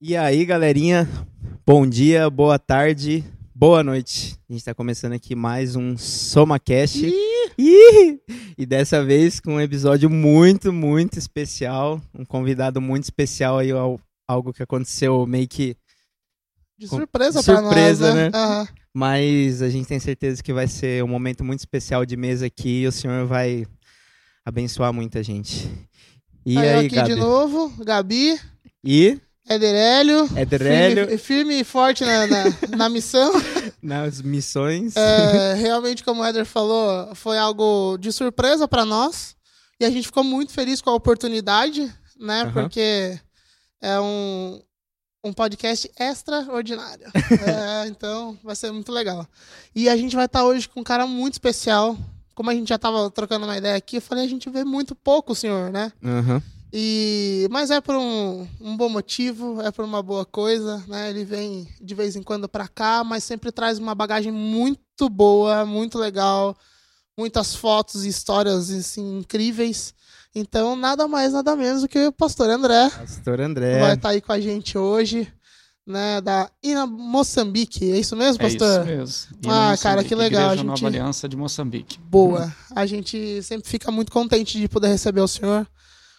E aí, galerinha, bom dia, boa tarde, boa noite. A gente está começando aqui mais um SomaCast. Ih! E dessa vez com um episódio muito, muito especial. Um convidado muito especial aí, algo que aconteceu meio que. De Com- surpresa, de pra surpresa, nós, né? né? Aham. Mas a gente tem certeza que vai ser um momento muito especial de mesa aqui e o senhor vai abençoar muita gente. E Aí, aí, aqui Gabi? de novo, Gabi, E Ederélio. Ederélio Firme, firme e forte na, na, na missão. nas missões. É, realmente, como o Éder falou, foi algo de surpresa pra nós. E a gente ficou muito feliz com a oportunidade, né? Aham. Porque é um, um podcast extraordinário. É, então, vai ser muito legal. E a gente vai estar hoje com um cara muito especial. Como a gente já estava trocando uma ideia aqui, eu falei, a gente vê muito pouco o senhor, né? Aham. E, mas é por um, um bom motivo, é por uma boa coisa, né? Ele vem de vez em quando pra cá, mas sempre traz uma bagagem muito boa, muito legal, muitas fotos e histórias assim, incríveis. Então, nada mais, nada menos do que o pastor André Pastor André. vai estar aí com a gente hoje, né? Da Ina Moçambique, é isso mesmo, É pastor? isso mesmo. Ah, Ina cara, Moçambique, que legal, Igreja a Nova gente- Aliança de Moçambique. Boa. A gente sempre fica muito contente de poder receber o senhor.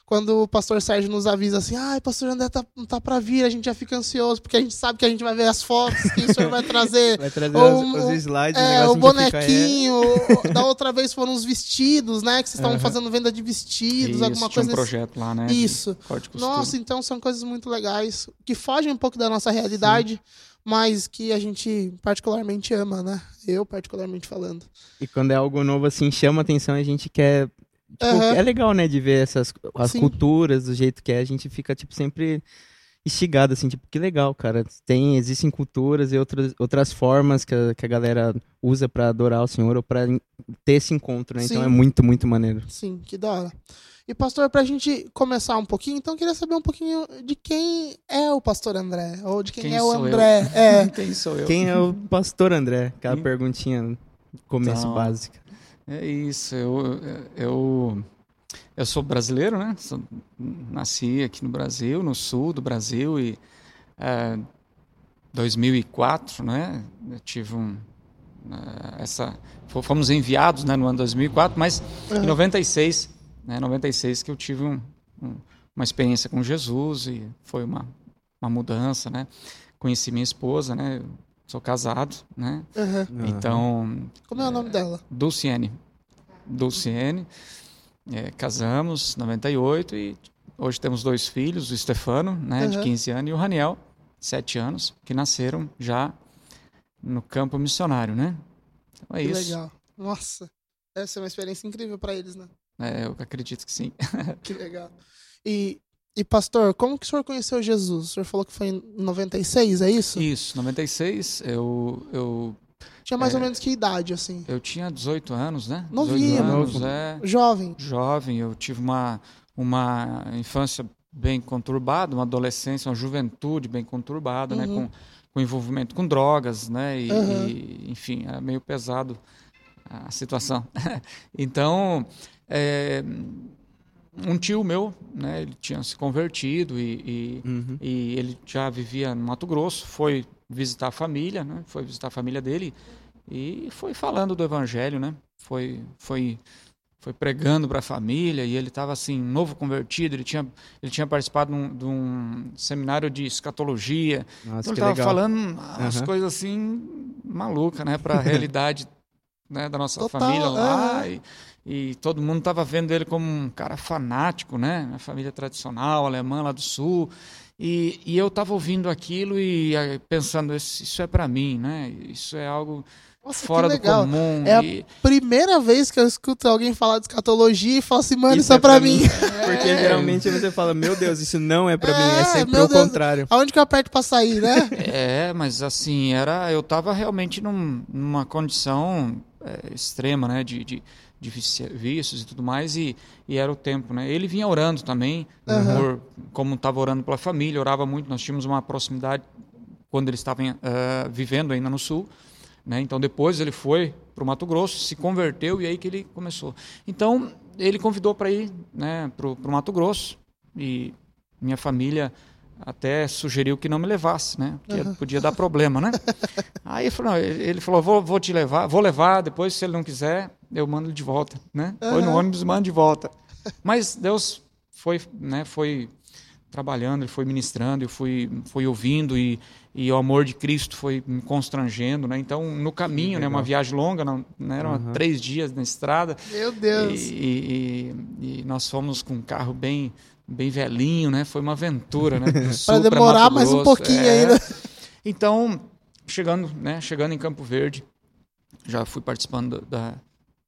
Quando o pastor Sérgio nos avisa assim, ai, pastor André tá, tá pra vir, a gente já fica ansioso, porque a gente sabe que a gente vai ver as fotos que o senhor vai trazer. Vai trazer Ou os, os slides, É, o, o negócio a gente fica, é, bonequinho, da outra vez foram os vestidos, né? Que vocês estavam Aham. fazendo venda de vestidos, Isso, alguma tinha coisa um projeto lá, né? Isso. Nossa, então são coisas muito legais, que fogem um pouco da nossa realidade, mas que a gente particularmente ama, né? Eu, particularmente falando. E quando é algo novo assim, chama atenção, a gente quer. Tipo, Aham. É legal, né, de ver essas as Sim. culturas, do jeito que é, a gente fica, tipo, sempre instigado, assim, tipo, que legal, cara. Tem, existem culturas e outras, outras formas que a, que a galera usa pra adorar o Senhor ou pra en- ter esse encontro, né? Então Sim. é muito, muito maneiro. Sim, que da hora. E, pastor, pra gente começar um pouquinho, então eu queria saber um pouquinho de quem é o pastor André, ou de quem, Quem é o sou eu? André. É. Quem sou eu? Quem é o pastor André? Aquela Hum. perguntinha no começo Então, básica. É isso, eu, eu, eu sou brasileiro, né? Sou- nasci aqui no Brasil, no sul do Brasil, e é, 2004, né? Eu tive um. eh, essa, fo- fomos enviados né, no ano 2004, mas em Aham. 96, né, 96 que eu tive um- um- uma experiência com Jesus e foi uma, uma mudança, né? Conheci minha esposa, né? Sou casado, né? Aham. Então, Como é o nome dela? Dulciene. Dulciene. É, casamos em 98 e hoje temos dois filhos, o Stefano, né, de Uhum. 15 anos, e o Raniel, 7 anos, que nasceram já no campo missionário, né? Então é que isso. legal. Nossa, deve ser uma experiência incrível pra eles, né? É, eu acredito que sim. Que legal. E, e, pastor, como que o senhor conheceu Jesus? O senhor falou que foi em 96, é isso? Isso, 96, eu, eu, Tinha mais ou É. menos que idade, assim? eu tinha 18 anos, né? Novinho. 18 anos, é. Jovem. jovem, eu tive uma, uma infância bem conturbada, uma adolescência, uma juventude bem conturbada, né, Uhum. com, com envolvimento com drogas, né, e, Uhum. e, enfim, é meio pesado a situação. então, é, um tio meu, né, ele tinha se convertido e, e, Uhum. e ele já vivia no Mato Grosso, foi visitar a família, né? Foi visitar a família dele e foi falando do evangelho, né? Foi foi foi pregando para a família e ele estava assim novo convertido, ele tinha ele tinha participado de um, de um seminário de escatologia. Nossa, Então ele estava falando as Aham. coisas assim malucas, né, para a realidade né, da nossa Total, família lá aham. e, e todo mundo estava vendo ele como um cara fanático, né, uma família tradicional alemã lá do sul. E, e eu estava ouvindo aquilo e pensando isso é para mim, né? Isso é algo Nossa, fora do legal. comum. É a e- Primeira vez que eu escuto alguém falar de escatologia e falo assim, mano, isso, Isso é é pra pra mim. Porque É. geralmente você fala, meu Deus, isso não é pra mim, é É, sempre o contrário. Aonde que eu aperto pra sair, né? É, mas assim, era, eu estava realmente num- numa condição é, extrema, né, de, de, de víci- vícios e tudo mais, e, e era o tempo, né. Ele vinha orando também, Aham. por, como estava orando pela família, orava muito, nós tínhamos uma proximidade quando ele estava ah, vivendo ainda no Sul, né, então depois ele foi para o Mato Grosso, se converteu e aí que ele começou. Então, ele convidou para ir né, para o Mato Grosso, e minha família até sugeriu que não me levasse, né? Porque uhum. podia dar problema, né? Aí falou, ele falou, vou, vou te levar, vou levar, depois se ele não quiser, eu mando ele de volta, né? Uhum. Foi no ônibus e mando de volta. Mas Deus foi, né, foi trabalhando, ele foi ministrando, eu fui, fui ouvindo e, e o amor de Cristo foi me constrangendo, né? Então, no caminho, né, uma viagem longa, não, né, eram uhum. três dias na estrada. Meu Deus! E, e, e, nós fomos com um carro bem, bem velhinho, né? Foi uma aventura, né? Para demorar mais um pouquinho é. ainda. Então, chegando, né? Chegando em Campo Verde, já fui participando da,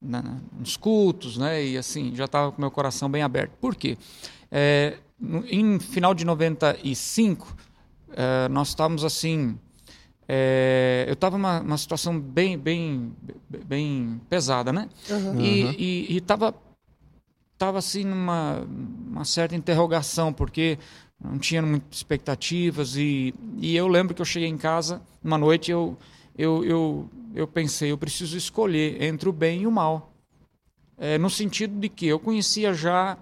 na, nos cultos, né? E assim, já estava com meu coração bem aberto. Por quê? É, no, em final de 95, é, nós estávamos assim. É, eu estava numa, numa situação bem, bem, bem pesada, né? Uhum. E estava tava assim numa uma certa interrogação porque não tinha muitas expectativas e, e eu lembro que eu cheguei em casa uma noite eu eu, eu, eu pensei eu preciso escolher entre o bem e o mal é, no sentido de que eu conhecia já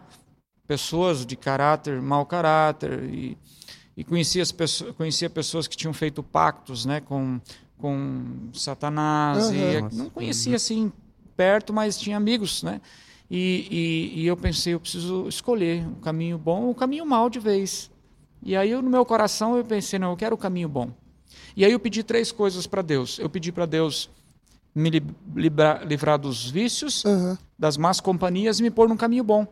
pessoas de caráter, mau caráter, e, e conhecia, as pessoas, conhecia pessoas que tinham feito pactos né, com, com Satanás, uhum. e não conhecia assim perto, mas tinha amigos, né? E, e, e, eu pensei, eu preciso escolher o caminho bom ou o caminho mal de vez. E aí eu, no meu coração eu pensei, não, eu quero o caminho bom. E aí eu pedi três coisas para Deus. Eu pedi para Deus me livrar, livrar dos vícios, uhum. das más companhias e me pôr num caminho bom.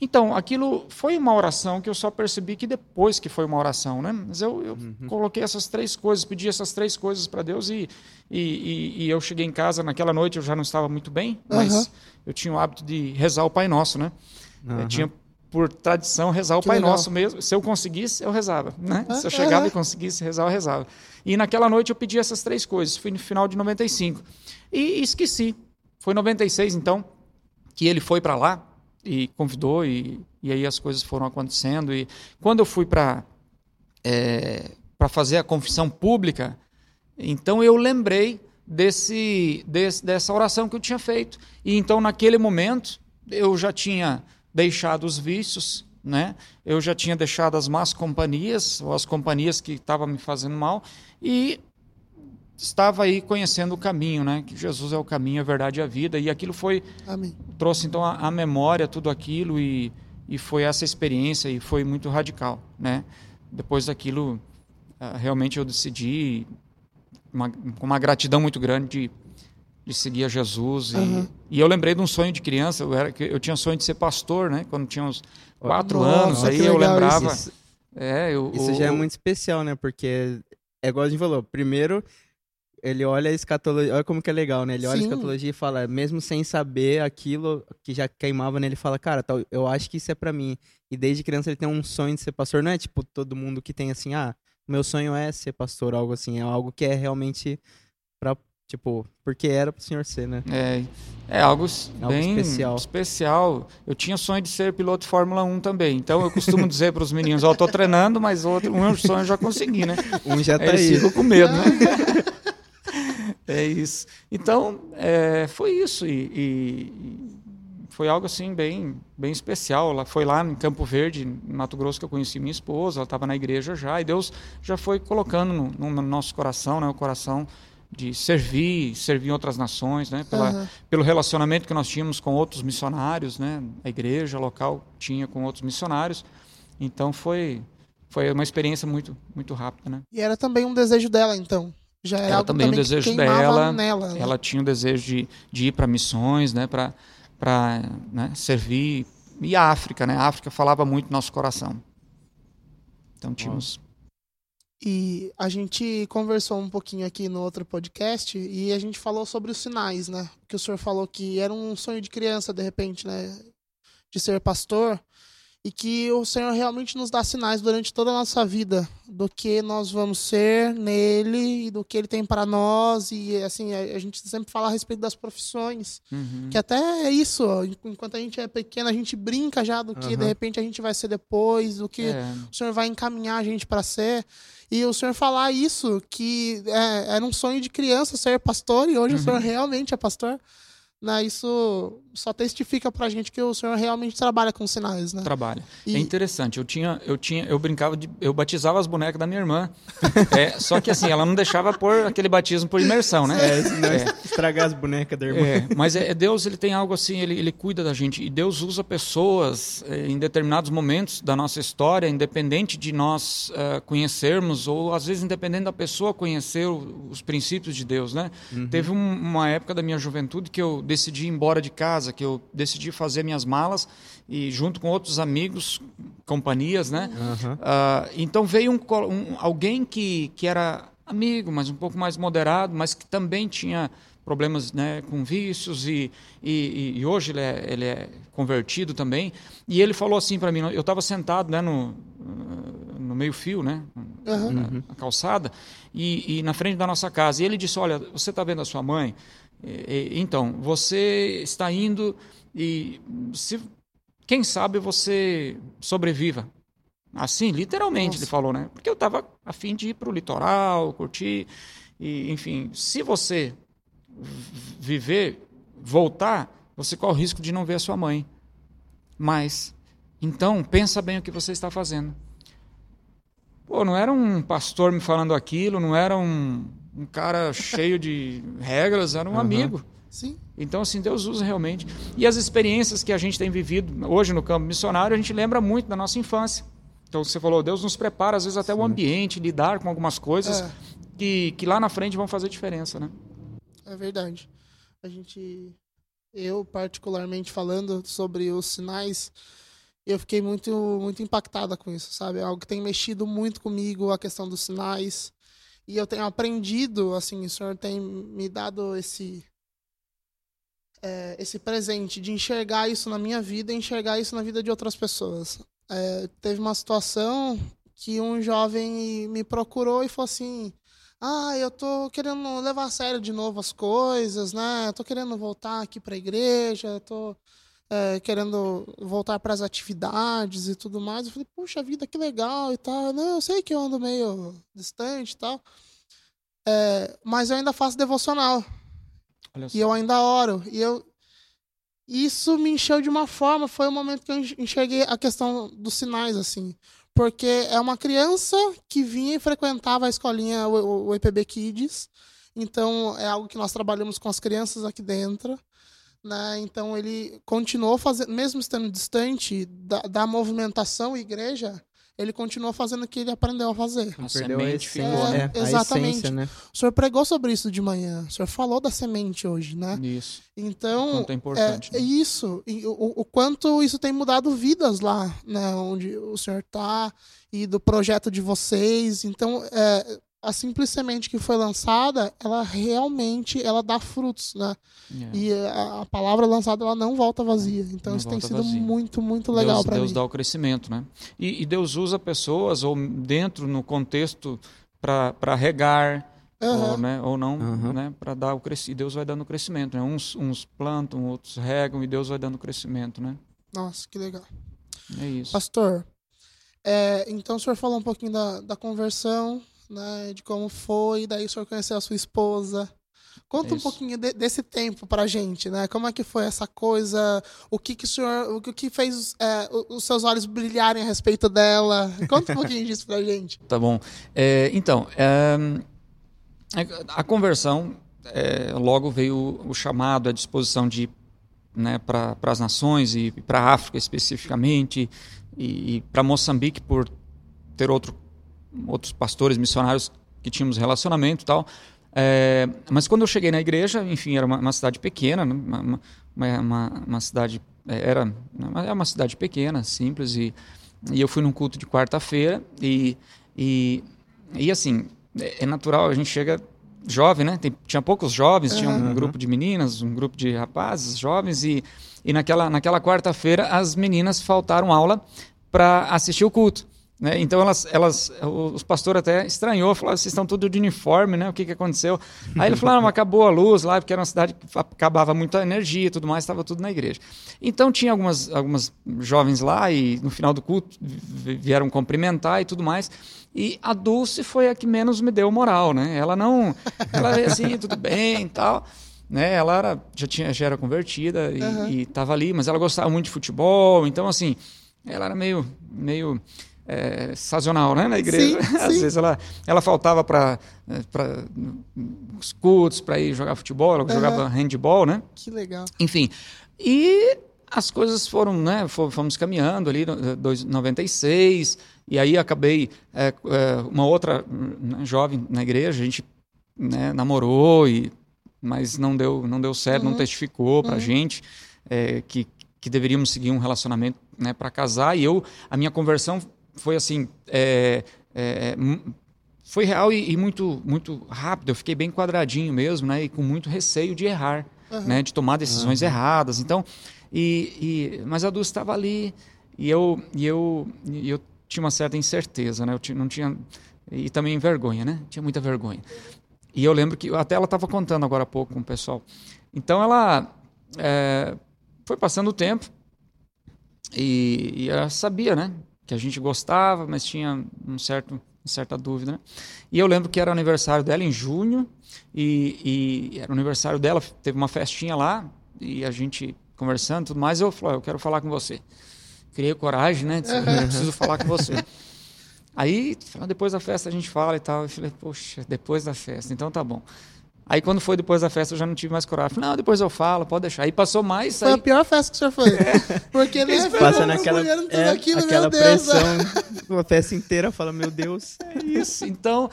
Então, aquilo foi uma oração que eu só percebi que depois que foi uma oração, né? Mas eu, eu uhum. coloquei essas três coisas, pedi essas três coisas para Deus e, e, e, e, eu cheguei em casa naquela noite, eu já não estava muito bem, mas uhum. eu tinha o hábito de rezar o Pai Nosso, né? Uhum. Eu tinha por tradição rezar o que Pai legal. Nosso mesmo. Se eu conseguisse, eu rezava, né? Se eu chegava e conseguisse rezar, eu rezava. E naquela noite eu pedi essas três coisas. Fui no final de 95 e esqueci. Foi 96 então que ele foi para lá e convidou e, e aí as coisas foram acontecendo. E quando eu fui para é, para fazer a confissão pública então eu lembrei desse, desse dessa oração que eu tinha feito. E então naquele momento eu já tinha deixado os vícios né? Eu já tinha deixado as más companhias ou as companhias que estavam me fazendo mal e estava aí conhecendo o caminho, né? Que Jesus é o caminho, a verdade e a vida. E aquilo foi Amém. trouxe então a, a, memória tudo aquilo e, e foi essa experiência e foi muito radical, né? Depois daquilo, uh, realmente eu decidi uma, com uma gratidão muito grande de, de seguir a Jesus. Uhum. E, e, eu lembrei de um sonho de criança. Eu, era, eu tinha sonho de ser pastor, né? Quando tinha uns quatro Nossa, anos. Aí eu lembrava. Isso, é, eu, isso já é muito especial, né? Porque é igual a gente falou. Primeiro ele olha a escatologia, olha como que é legal, né? Ele olha Sim. a escatologia e fala, mesmo sem saber aquilo que já queimava nele, fala, cara, eu acho que isso é para mim. E desde criança ele tem um sonho de ser pastor, não é tipo todo mundo que tem assim, ah, meu sonho é ser pastor, algo assim, é algo que é realmente para tipo, porque era pro senhor ser, né? É, é algo, é algo bem especial. especial. Eu tinha sonho de ser piloto de Fórmula 1 também. Então eu costumo dizer para os meninos, ó, oh, tô treinando, mas outro, um sonho eu já consegui, né? Um já tá aí. Eles ficam com medo, né? É isso. Então, é, foi isso. E, e, foi algo assim bem, bem especial. Ela foi lá em Campo Verde, em Mato Grosso, que eu conheci minha esposa. Ela estava na igreja já. E Deus já foi colocando no, no, nosso coração, né, o coração de servir, servir outras nações, né, pela, uhum. pelo relacionamento que nós tínhamos com outros missionários, né, a igreja local tinha com outros missionários. Então foi foi uma experiência muito muito rápida, né? E era também um desejo dela, então, já era ela também, também um desejo dela. Nela, né? Ela tinha o desejo de, de ir para missões, né, para né, servir. E a África, né? A África falava muito no nosso coração. Então tínhamos. E a gente conversou um pouquinho aqui no outro podcast e a gente falou sobre os sinais, né? Que o senhor falou que era um sonho de criança, de repente, né? De ser pastor e que o Senhor realmente nos dá sinais durante toda a nossa vida do que nós vamos ser nele e do que ele tem para nós e assim a, gente sempre fala a respeito das profissões uhum. que até é isso enquanto a gente é pequeno a gente brinca já do que uhum. de repente a gente vai ser depois do que é. o Senhor vai encaminhar a gente para ser e o Senhor falar isso que é, era um sonho de criança ser pastor e hoje uhum. o Senhor realmente é pastor né, isso só testifica pra gente que o senhor realmente trabalha com sinais, né? Trabalha. E- É interessante. Eu tinha, eu tinha, eu brincava de, eu batizava as bonecas da minha irmã. É, só que assim, ela não deixava pôr aquele batismo por imersão, né? É, senão estragar as bonecas da irmã. É, mas é, é Deus, ele tem algo assim, ele, ele cuida da gente. E Deus usa pessoas é, em determinados momentos da nossa história, independente de nós é, conhecermos, ou às vezes independente da pessoa conhecer o- os princípios de Deus, né? Teve um- uma época da minha juventude que eu decidi ir embora de casa, que eu decidi fazer minhas malas e junto com outros amigos, companhias, né? Aham. Ah, então veio um, um- alguém que, que era amigo, mas um pouco mais moderado, mas que também tinha problemas né, com vícios e, e, e hoje ele é, ele é convertido também. E ele falou assim para mim, eu estava sentado né, no, no meio fio, né, Aham. na, na calçada, e, e na frente da nossa casa. E ele disse, olha, você está vendo a sua mãe? Então, você está indo e se, quem sabe você sobreviva. Assim, literalmente, Nossa. ele falou, né? Porque eu estava a fim de ir para o litoral, curtir, e, enfim, se você viver, voltar, você corre o risco de não ver a sua mãe. Mas, então, pensa bem o que você está fazendo. Pô, não era um pastor me falando aquilo, não era um, um cara cheio de regras, era um Aham. amigo. Sim. Então, assim, Deus usa realmente. E as experiências que a gente tem vivido hoje no campo missionário, a gente lembra muito da nossa infância. Então, você falou, Deus nos prepara, às vezes, até o ambiente, lidar com algumas coisas É. que, que lá na frente vão fazer diferença, né? É verdade. A gente, eu particularmente falando sobre os sinais, eu fiquei muito, muito impactada com isso, sabe? É algo que tem mexido muito comigo, a questão dos sinais. E eu tenho aprendido, assim, o senhor tem me dado esse, é, esse presente de enxergar isso na minha vida enxergar isso na vida de outras pessoas. É, teve uma situação que um jovem me procurou e falou assim: ah, eu tô querendo levar a sério de novo as coisas, né? Tô querendo voltar aqui para a igreja, tô é, querendo voltar para as atividades e tudo mais. Eu falei, puxa vida, que legal e tal. Não, eu sei que eu ando meio distante e tal. É, mas eu ainda faço devocional e eu ainda oro. E eu isso me encheu de uma forma, foi o momento que eu enx- enxerguei a questão dos sinais assim, porque é uma criança que vinha e frequentava a escolinha o, o- o EPB Kids. Então é algo que nós trabalhamos com as crianças aqui dentro. Né? Então ele continuou fazendo, mesmo estando distante da, da movimentação igreja, ele continuou fazendo o que ele aprendeu a fazer. A Perdeu a semente essência, ficou, É, né? a exatamente. essência, né? O senhor pregou sobre isso de manhã. O senhor falou da semente hoje, né? Isso. Então, Quanto é importante. é, né? isso, e o, o quanto isso tem mudado vidas lá, né, onde o senhor tá, e do projeto de vocês. Então, é, a simples semente que foi lançada, ela realmente ela dá frutos, né? É. E a, a palavra lançada ela não volta vazia. Então Não isso tem sido vazia. muito, muito legal Deus, para Deus mim. dá o crescimento, né? E, e Deus usa pessoas ou dentro no contexto para regar Aham. ou, né, ou não, Aham. né, para dar o crescimento. Deus vai dando crescimento, né? Uns, uns plantam, outros regam e Deus vai dando crescimento, né? Nossa, que legal. É isso. Pastor, é, então o senhor falou um pouquinho da, da conversão, né, de como foi, daí o senhor conheceu a sua esposa. Conta um Isso. pouquinho de- desse tempo pra gente, né? Como é que foi essa coisa? O que que o senhor, o que fez é, os seus olhos brilharem a respeito dela? Conta um pouquinho disso pra gente. Tá bom. É, então, é, a conversão, é, logo veio o chamado, a disposição de né, para as nações e para a África especificamente e, e para Moçambique por ter outro, outros pastores missionários que tínhamos relacionamento e tal. É, mas quando eu cheguei na igreja, enfim, era uma, uma cidade pequena, né, uma, uma, uma, cidade era né, é uma cidade pequena, simples e, e eu fui num culto de quarta-feira e, e e assim é é natural a gente chega jovem, né? Tem- tinha poucos jovens, tinha um Uhum. grupo de meninas, um grupo de rapazes jovens e, e naquela, naquela quarta-feira as meninas faltaram aula para assistir o culto. Né? Então elas, elas, os pastores até estranhou, falaram, vocês estão tudo de uniforme, né? O que, que aconteceu? Aí ele falou, ah, acabou a luz lá, porque era uma cidade que acabava muita energia e tudo mais, estava tudo na igreja. Então tinha algumas, algumas jovens lá e no final do culto vi- vieram cumprimentar e tudo mais. E a Dulce foi a que menos me deu moral, né? Ela não, ela veio assim, tudo bem e tal. né? Ela era, já, tinha, já era convertida e Aham. estava ali, mas ela gostava muito de futebol, então assim, ela era meio, meio é, sazonal, né, na igreja. Sim, Às sim. vezes ela, ela faltava para para os cultos, para ir jogar futebol, ela jogava handball, né? Que legal. Enfim, e as coisas foram, né, fo- fomos caminhando ali, no- dois- 96, e aí acabei, é, é, uma outra né, jovem na igreja, a gente né, namorou, e, mas não deu, não deu certo, não Uhum. testificou pra Uhum. gente é, que, que deveríamos seguir um relacionamento né, para casar, e eu, a minha conversão foi assim, é, é, mu- foi real e, e muito, muito rápido, eu fiquei bem quadradinho mesmo, né, e com muito receio de errar Aham. né, de tomar decisões erradas. Então, e, e- mas a Dulce estava ali e eu, e eu, e eu tinha uma certa incerteza, né? Eu não tinha e também vergonha, né? Tinha muita vergonha. E eu lembro que até ela estava contando agora há pouco com o pessoal. Então ela é, foi passando o tempo e, e ela sabia, né? Que a gente gostava, mas tinha um certo, uma certa dúvida, né? E eu lembro que era o aniversário dela em junho e, e era o aniversário dela, teve uma festinha lá e a gente conversando tudo mais. Eu falei, "Ó, eu quero falar com você. Criei coragem, né? Disse, "Eu preciso falar com você. Aí, falou, depois da festa a gente fala e tal. Eu falei, poxa, depois da festa, então tá bom. Aí quando foi depois da festa eu já não tive mais coragem. Falei, não, depois eu falo, pode deixar. Aí passou mais. Foi Aí, a pior festa que o senhor foi. Porque nem a Passa Fernanda naquela, é, aquilo, aquela meu Deus. né? pressão, a festa inteira fala, meu Deus. Isso. Então,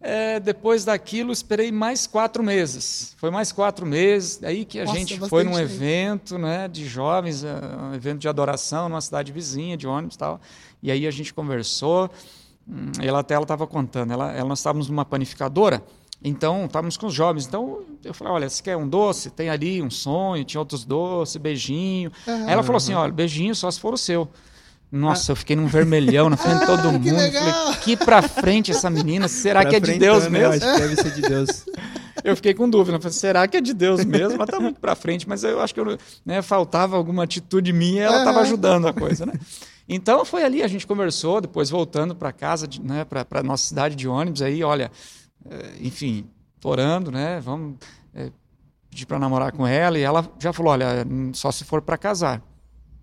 é, depois daquilo, esperei mais quatro meses. Foi mais quatro meses. Aí que a Nossa, gente foi num tempo. evento né, de jovens, é, um evento de adoração numa cidade vizinha, de ônibus e tal. E aí a gente conversou. Hum, Ela até ela estava contando. Ela, ela, nós estávamos numa panificadora. Então, estávamos com os jovens. Então, eu falei, olha, você quer um doce? Tem ali um sonho, tinha outros doces, beijinho. Aí ela falou assim, olha, beijinho só se for o seu. Nossa, eu fiquei num vermelhão na frente de todo Ah, que mundo. legal. Falei, que pra frente essa menina? Será Pra que é de Deus né? mesmo? Eu acho que deve ser de Deus. Eu fiquei com dúvida. Falei, será que é de Deus mesmo? Ela tá muito pra frente, mas eu acho que eu, né, faltava alguma atitude minha e ela estava ajudando a coisa, né? Então foi ali, a gente conversou, depois voltando para casa, né, para nossa cidade de ônibus, aí, olha, enfim, orando, né? Vamos eh, pedir para namorar com ela, e ela já falou, olha, só se for para casar.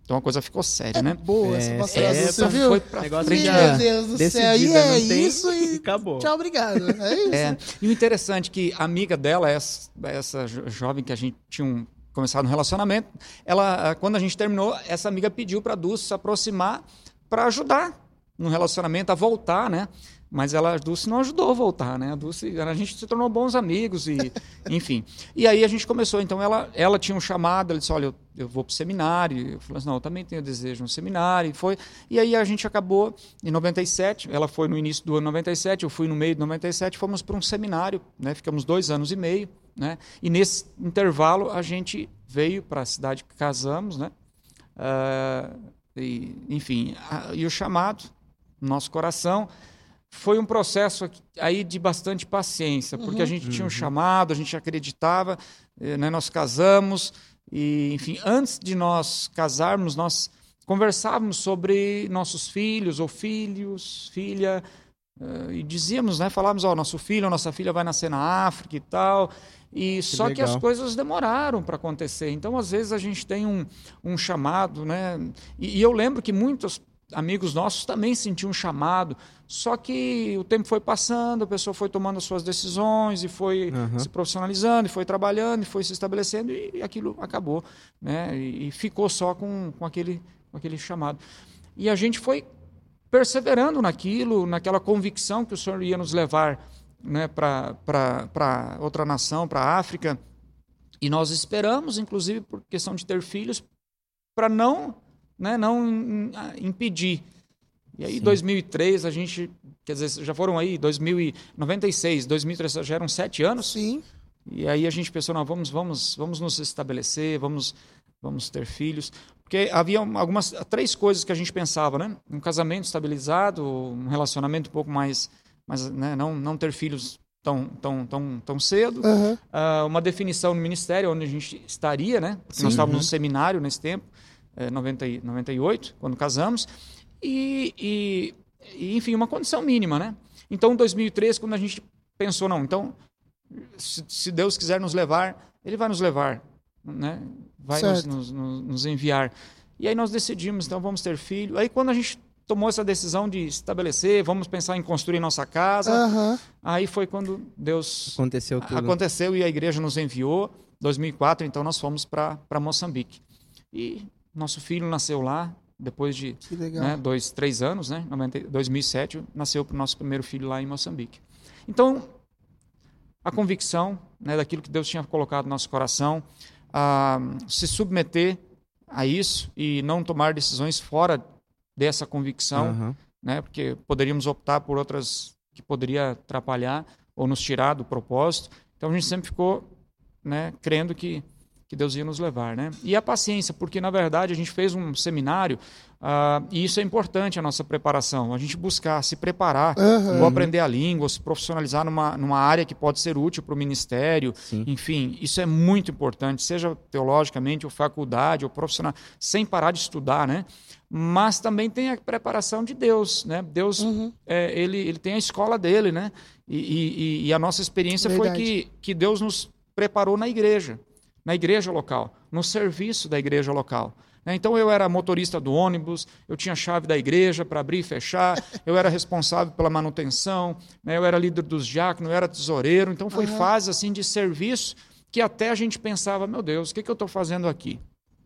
Então a coisa ficou séria, né? Boa essa É, pastora é, pra- viu? foi pra Negócio frente. Meu Deus do céu. E é não tem, isso e acabou. tchau, obrigado. É isso. É, e o interessante é que a amiga dela, essa, essa jo- jovem que a gente tinha um, começado um relacionamento, ela, ah, quando a gente terminou, essa amiga pediu para a Dulce se aproximar para ajudar no relacionamento a voltar, né? Mas ela, a Dulce não ajudou a voltar, né? A Dulce, a gente se tornou bons amigos e, enfim. E aí a gente começou. Então ela, ela tinha um chamado, ela disse, olha, eu, eu vou para o seminário. Eu falei assim, não, eu também tenho desejo de um seminário. E foi. E aí a gente acabou em 97. Ela foi no início do ano 97, eu fui no meio de 97. Fomos para um seminário, né? Ficamos dois anos e meio, né? E nesse intervalo a gente veio para a cidade que casamos, né? Ah, e, enfim, a- e o chamado no nosso coração foi um processo aí de bastante paciência, porque a gente tinha um chamado, a gente acreditava, eh, né, nós casamos, e, enfim, antes de nós casarmos, nós conversávamos sobre nossos filhos ou filhos, filha, eh, e dizíamos, né, falávamos, ó, nosso filho nossa filha vai nascer na África e tal, e só que as legal. coisas demoraram para acontecer. Então, às vezes a gente tem um, um chamado, né, e, e eu lembro que muitos amigos nossos também sentiam um chamado, só que o tempo foi passando, a pessoa foi tomando as suas decisões e foi Aham. se profissionalizando, e foi trabalhando, e foi se estabelecendo, e, aquilo acabou, né? E, e ficou só com, com, aquele, com aquele chamado. E a gente foi perseverando naquilo, naquela convicção que o Senhor ia nos levar né, para outra nação, para a África, e nós esperamos, inclusive por questão de ter filhos, para não, né, não im- impedir. E aí, Sim. 2003, a gente, quer dizer, já foram aí, 2096, 2003, já eram sete anos, Sim. e aí a gente pensou, não, vamos, vamos, vamos nos estabelecer, vamos, vamos ter filhos. Porque havia algumas, três coisas que a gente pensava, né? Um casamento estabilizado, um relacionamento um pouco mais, mais né? não, não ter filhos tão, tão, tão, tão cedo. Aham. Ah, uma definição no ministério onde a gente estaria, né? Porque Sim. nós estávamos no seminário nesse tempo, eh, 90, e- 98, quando casamos. E, e, e, enfim, uma condição mínima, né? Então, em 2003, quando a gente pensou, não, então, se, se Deus quiser nos levar Ele vai nos levar, né? Vai nos, nos, nos, enviar. E aí nós decidimos, então vamos ter filho. Aí quando a gente tomou essa decisão de estabelecer, vamos pensar em construir nossa casa, uhum. aí foi quando Deus aconteceu tudo. aconteceu e a igreja nos enviou. 2004, então nós fomos para Moçambique. E nosso filho nasceu lá, depois de né, dois, três anos, né? 2007, nasceu o nosso primeiro filho lá em Moçambique. Então, a convicção né, daquilo que Deus tinha colocado no nosso coração, a se submeter a isso e não tomar decisões fora dessa convicção, uhum. né, porque poderíamos optar por outras que poderia atrapalhar ou nos tirar do propósito. Então a gente sempre ficou né, crendo que que Deus ia nos levar, né? E a paciência, porque na verdade a gente fez um seminário uh, e isso é importante a nossa preparação, a gente buscar se preparar, uhum. ou aprender a língua, ou se profissionalizar numa, numa área que pode ser útil para o ministério, Sim. enfim, isso é muito importante, seja teologicamente, ou faculdade, ou profissional, sem parar de estudar, né? Mas também tem a preparação de Deus, né? Deus, uhum. é, ele, ele tem a escola dele, né? E, e, e a nossa experiência Verdade. foi que, que Deus nos preparou na igreja na igreja local, no serviço da igreja local. Né? Então eu era motorista do ônibus, eu tinha chave da igreja para abrir e fechar, eu era responsável pela manutenção, né? eu era líder dos diáconos, eu era tesoureiro. Então foi uhum. fase assim de serviço que até a gente pensava, meu Deus, o que, que eu estou fazendo aqui?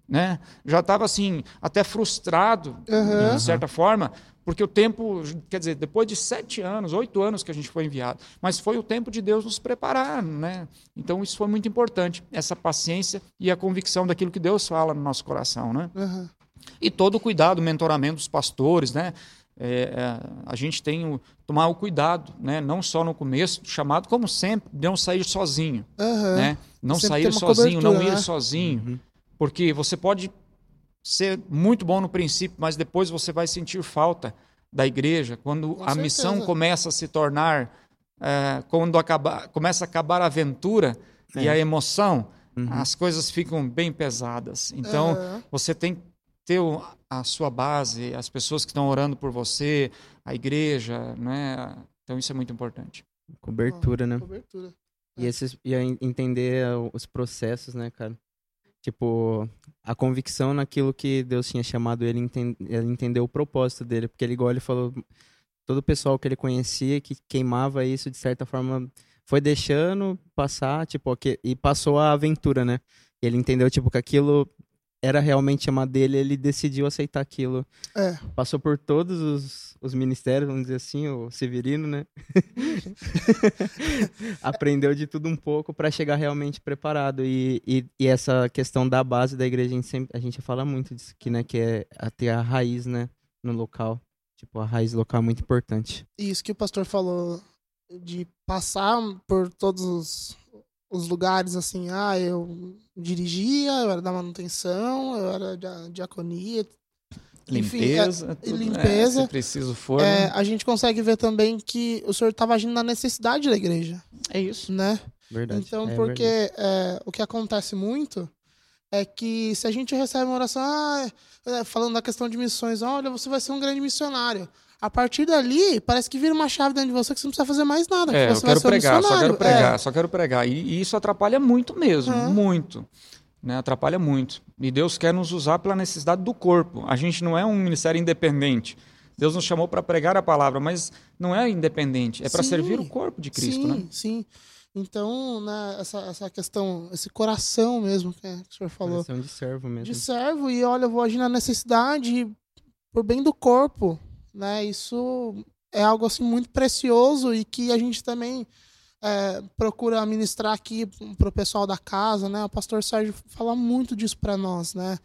Né? Já estava assim, até frustrado, uhum. de certa forma, porque o tempo, quer dizer, depois de sete anos, oito anos que a gente foi enviado, mas foi o tempo de Deus nos preparar, né? Então isso foi muito importante, essa paciência e a convicção daquilo que Deus fala no nosso coração, né? Uhum. E todo o cuidado, o mentoramento dos pastores, né? É, é, a gente tem o, tomar o cuidado, né? não só no começo do chamado, como sempre, de não sair sozinho. Uhum. Né? Não sempre sair sozinho, não ir né? sozinho. Uhum. Porque você pode ser muito bom no princípio, mas depois você vai sentir falta da igreja, quando Com a certeza. missão começa a se tornar, é, quando acaba, começa a acabar a aventura é. e a emoção, uhum. as coisas ficam bem pesadas. Então, uhum. você tem que ter a sua base, as pessoas que estão orando por você, a igreja, né? Então, isso é muito importante. Cobertura, né? Cobertura. E, esses, e entender os processos, né, cara? Tipo, a convicção naquilo que Deus tinha chamado ele, entend, ele entendeu o propósito dele. Porque ele, igual ele falou, todo o pessoal que ele conhecia que queimava isso, de certa forma, foi deixando passar, tipo, e passou a aventura, né? Ele entendeu, tipo, que aquilo era realmente chamado dele, ele decidiu aceitar aquilo. É. Passou por todos os, os ministérios, vamos dizer assim, o Severino, né? Aprendeu de tudo um pouco para chegar realmente preparado. E, e, e, essa questão da base da igreja, a gente, sempre, a gente fala muito disso aqui, né? Que é ter a raiz, né? No local. Tipo, a raiz local é muito importante. Isso que o pastor falou de passar por todos os os lugares assim, ah, eu dirigia, eu era da manutenção, eu era da diaconia. Limpeza, Enfim, é, limpeza. É, se preciso for. É, né? A gente consegue ver também que o senhor estava agindo na necessidade da igreja. É isso. Né? Verdade. Então, é porque é, o que acontece muito é que se a gente recebe uma oração, ah, é, falando da questão de missões, olha, você vai ser um grande missionário. A partir dali, parece que vira uma chave dentro de você que você não precisa fazer mais nada. É, eu quero pregar, só quero pregar, é. só quero pregar. E, e, isso atrapalha muito mesmo, é. muito. Né? Atrapalha muito. E Deus quer nos usar pela necessidade do corpo. A gente não é um ministério independente. Deus nos chamou para pregar a palavra, mas não é independente, é para servir o corpo de Cristo, sim, né? Sim, Então, né, essa, essa questão, esse coração mesmo que o senhor falou. Coração de servo mesmo. De servo, e olha, eu vou agir na necessidade por bem do corpo né? Isso é algo assim muito precioso e que a gente também é, procura ministrar aqui para o pessoal da casa, né? O pastor Sérgio fala muito disso para nós, né?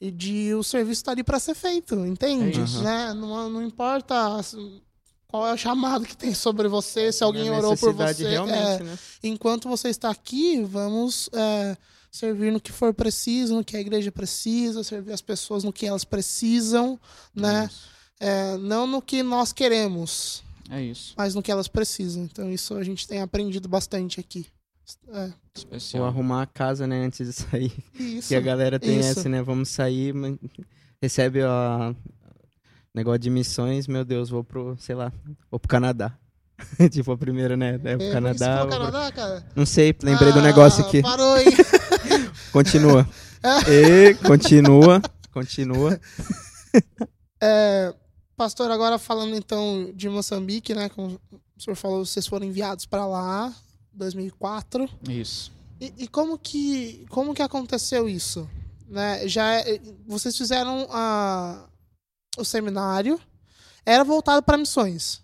E de o serviço estar tá ali para ser feito, entende? É né? Não, não importa assim, qual é o chamado que tem sobre você, se alguém orou por você. É, né? Enquanto você está aqui, vamos é, servir no que for preciso, no que a igreja precisa, servir as pessoas no que elas precisam, né? É, não no que nós queremos, é isso. mas no que elas precisam. Então isso a gente tem aprendido bastante aqui. É. Especial. Ou arrumar a casa, né, antes de sair. Isso. Que a galera tem isso. essa, né? Vamos sair, recebe o negócio de missões, meu Deus, vou pro, sei lá, vou pro Canadá. tipo a primeira, né? É, o É, Canadá. Isso o- foi o Canadá, cara? Não sei, lembrei do Ah, negócio aqui. Parou aí. Continua. e continua, continua. É, pastor, agora falando então de Moçambique, né? Como o senhor falou, vocês foram enviados para lá, 2004. Isso. E, e como que como que aconteceu isso? Né? Já é- vocês fizeram a, o seminário, era voltado para missões.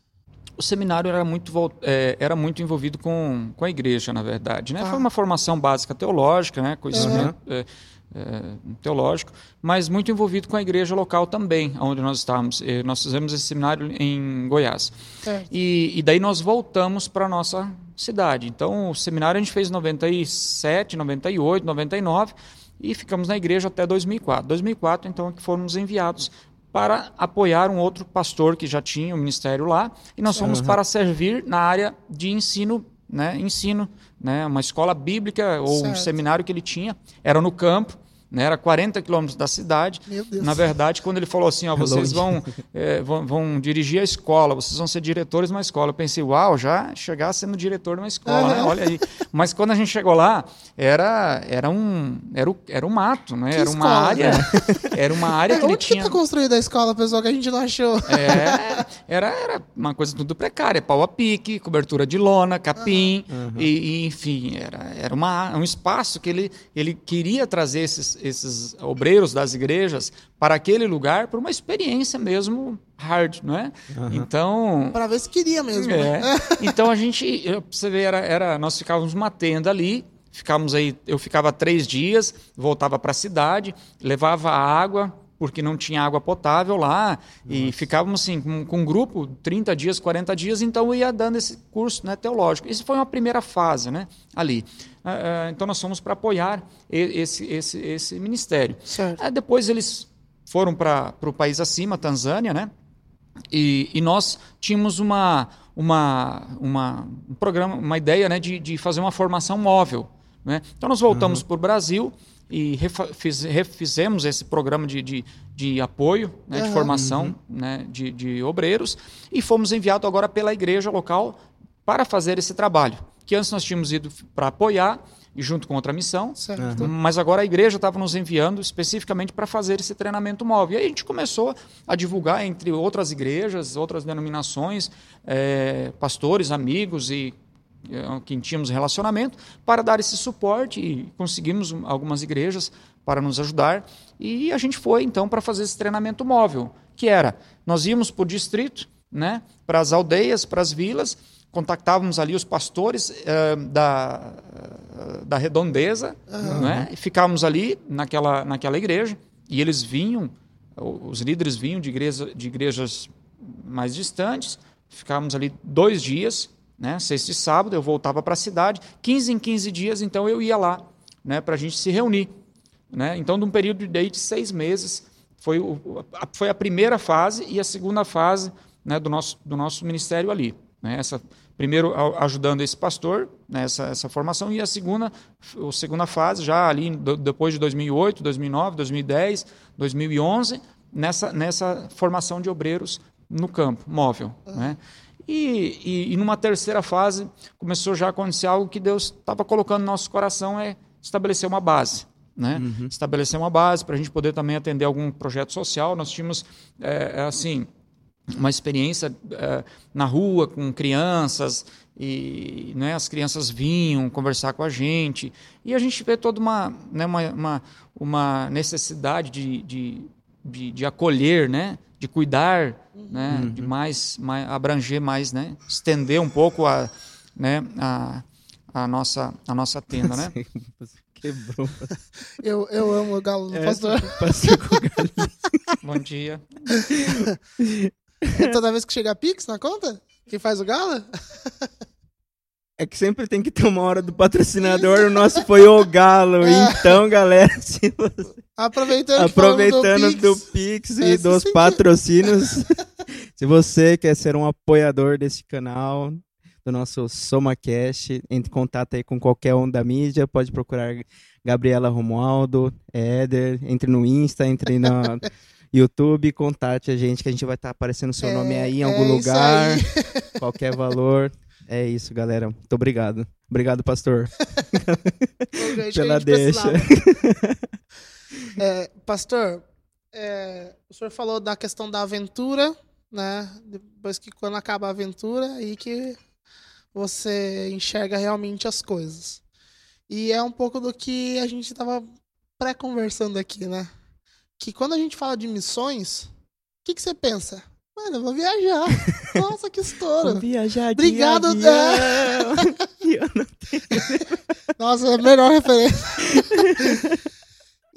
O seminário era muito, é, era muito envolvido com, com a igreja, na verdade. Né? Ah. Foi uma formação básica teológica, né? conhecimento é, é, teológico, mas muito envolvido com a igreja local também, onde nós estávamos. Nós fizemos esse seminário em Goiás. E, e daí nós voltamos para a nossa cidade. Então, o seminário a gente fez em 97, 98, 99 e ficamos na igreja até 2004. 2004, então, é que fomos enviados para apoiar um outro pastor que já tinha o ministério lá e nós fomos para servir na área de ensino, né, ensino, né, uma escola bíblica ou um Certo. seminário que ele tinha, era no campo, né, era 40 quilômetros da cidade. Meu Deus. Na verdade, quando ele falou assim, ó, vocês vão, é, vão, vão dirigir a escola, vocês vão ser diretores de uma escola. Eu pensei, uau, já chegar sendo diretor de uma escola, né? Olha aí. Mas quando a gente chegou lá, era, era, um, era, o, era um mato, né? Que era uma escola, área, era uma área É, que ele onde tinha... que tá construída a escola, pessoal, que a gente não achou? É, era, era uma coisa tudo precária, pau a pique, cobertura de lona, capim, e, e, enfim, era, era uma, um espaço que ele, ele queria trazer esses, esses obreiros das igrejas para aquele lugar por uma experiência mesmo hard, não é? Então, Para ver se queria mesmo. né? é. Então a gente, você ver, era, era, nós ficávamos numa tenda ali, ficávamos aí, eu ficava três dias, voltava para a cidade, levava água, porque não tinha água potável lá, e ficávamos assim, com, com um grupo, 30 dias, 40 dias, então ia dando esse curso né, teológico. Isso foi uma primeira fase, né, ali. Ah, ah, então nós fomos para apoiar esse, esse, esse ministério. Aí depois eles foram para o país acima, Tanzânia, né? E, e nós tínhamos uma, uma, uma, um programa, uma ideia né, de, de fazer uma formação móvel. Né? Então nós voltamos para o Brasil e refa- fiz- refizemos esse programa de, de, de apoio, né, de Aham. formação né, de, de obreiros e fomos enviados agora pela igreja local para fazer esse trabalho. Que antes nós tínhamos ido para apoiar e junto com outra missão, Certo. mas agora a igreja estava nos enviando especificamente para fazer esse treinamento móvel. E aí a gente começou a divulgar entre outras igrejas, outras denominações, eh, pastores, amigos e quem tínhamos relacionamento, para dar esse suporte e conseguimos um- algumas igrejas para nos ajudar. E a gente foi então para fazer esse treinamento móvel, que era, nós íamos por distrito, né, para as aldeias, para as vilas, contactávamos ali os pastores eh, da, eh, da redondeza, né? e ficávamos ali naquela, naquela igreja, e eles vinham, os líderes vinham de, igreja, de igrejas mais distantes, ficávamos ali dois dias, né? sexta e sábado, eu voltava para a cidade, 15 em 15 dias, então eu ia lá, né? para a gente se reunir. Né? Então, um período de, seis meses, foi, o, a, foi a primeira fase e a segunda fase né, do, nosso, do nosso ministério ali. Né? Essa, primeiro ajudando esse pastor nessa essa formação e a segunda a segunda fase já ali do- depois de 2008 2009 2010 2011 nessa nessa formação de obreiros no campo móvel né? E, e, e numa terceira fase começou já a acontecer algo que Deus estava colocando no nosso coração é estabelecer uma base né? estabelecer uma base para a gente poder também atender algum projeto social. Nós tínhamos é, assim uma experiência eh, na rua com crianças e né, as crianças vinham conversar com a gente. E a gente vê toda uma, né, uma, uma, uma necessidade de, de, de, de acolher, né, de cuidar, né, de mais, mais abranger mais, né, estender um pouco a, né, a, a nossa a nossa tenda, né? Quebrou. Eu, eu amo o galo do É, pastor. Passou com o. Bom dia. Toda vez que chega Pix na conta, quem faz o galo? É que sempre tem que ter uma hora do patrocinador. O nosso foi o Galo. É. Então, galera, se você- Aproveitando, aproveitando do do Pix. Pix, É, e se dos patrocínios, se você quer ser um apoiador desse canal, do nosso SomaCast, entre em contato aí com qualquer um da mídia, pode procurar Gabriela Romualdo, Éder, entre no Insta, entre na, YouTube, contate a gente que a gente vai estar tá aparecendo seu é, nome aí em algum é lugar. Qualquer valor. É isso, galera. Muito obrigado. Obrigado, pastor. Pela deixa. é, pastor, é, o senhor falou da questão da aventura, né? Depois que quando acaba a aventura, aí que você enxerga realmente as coisas. E é um pouco do que a gente estava pré-conversando aqui, né? Que quando a gente fala de missões, o que, que você pensa? Mano, eu vou viajar. Nossa, que estouro. Vou viajar Obrigado. De é... Nossa, é a melhor referência.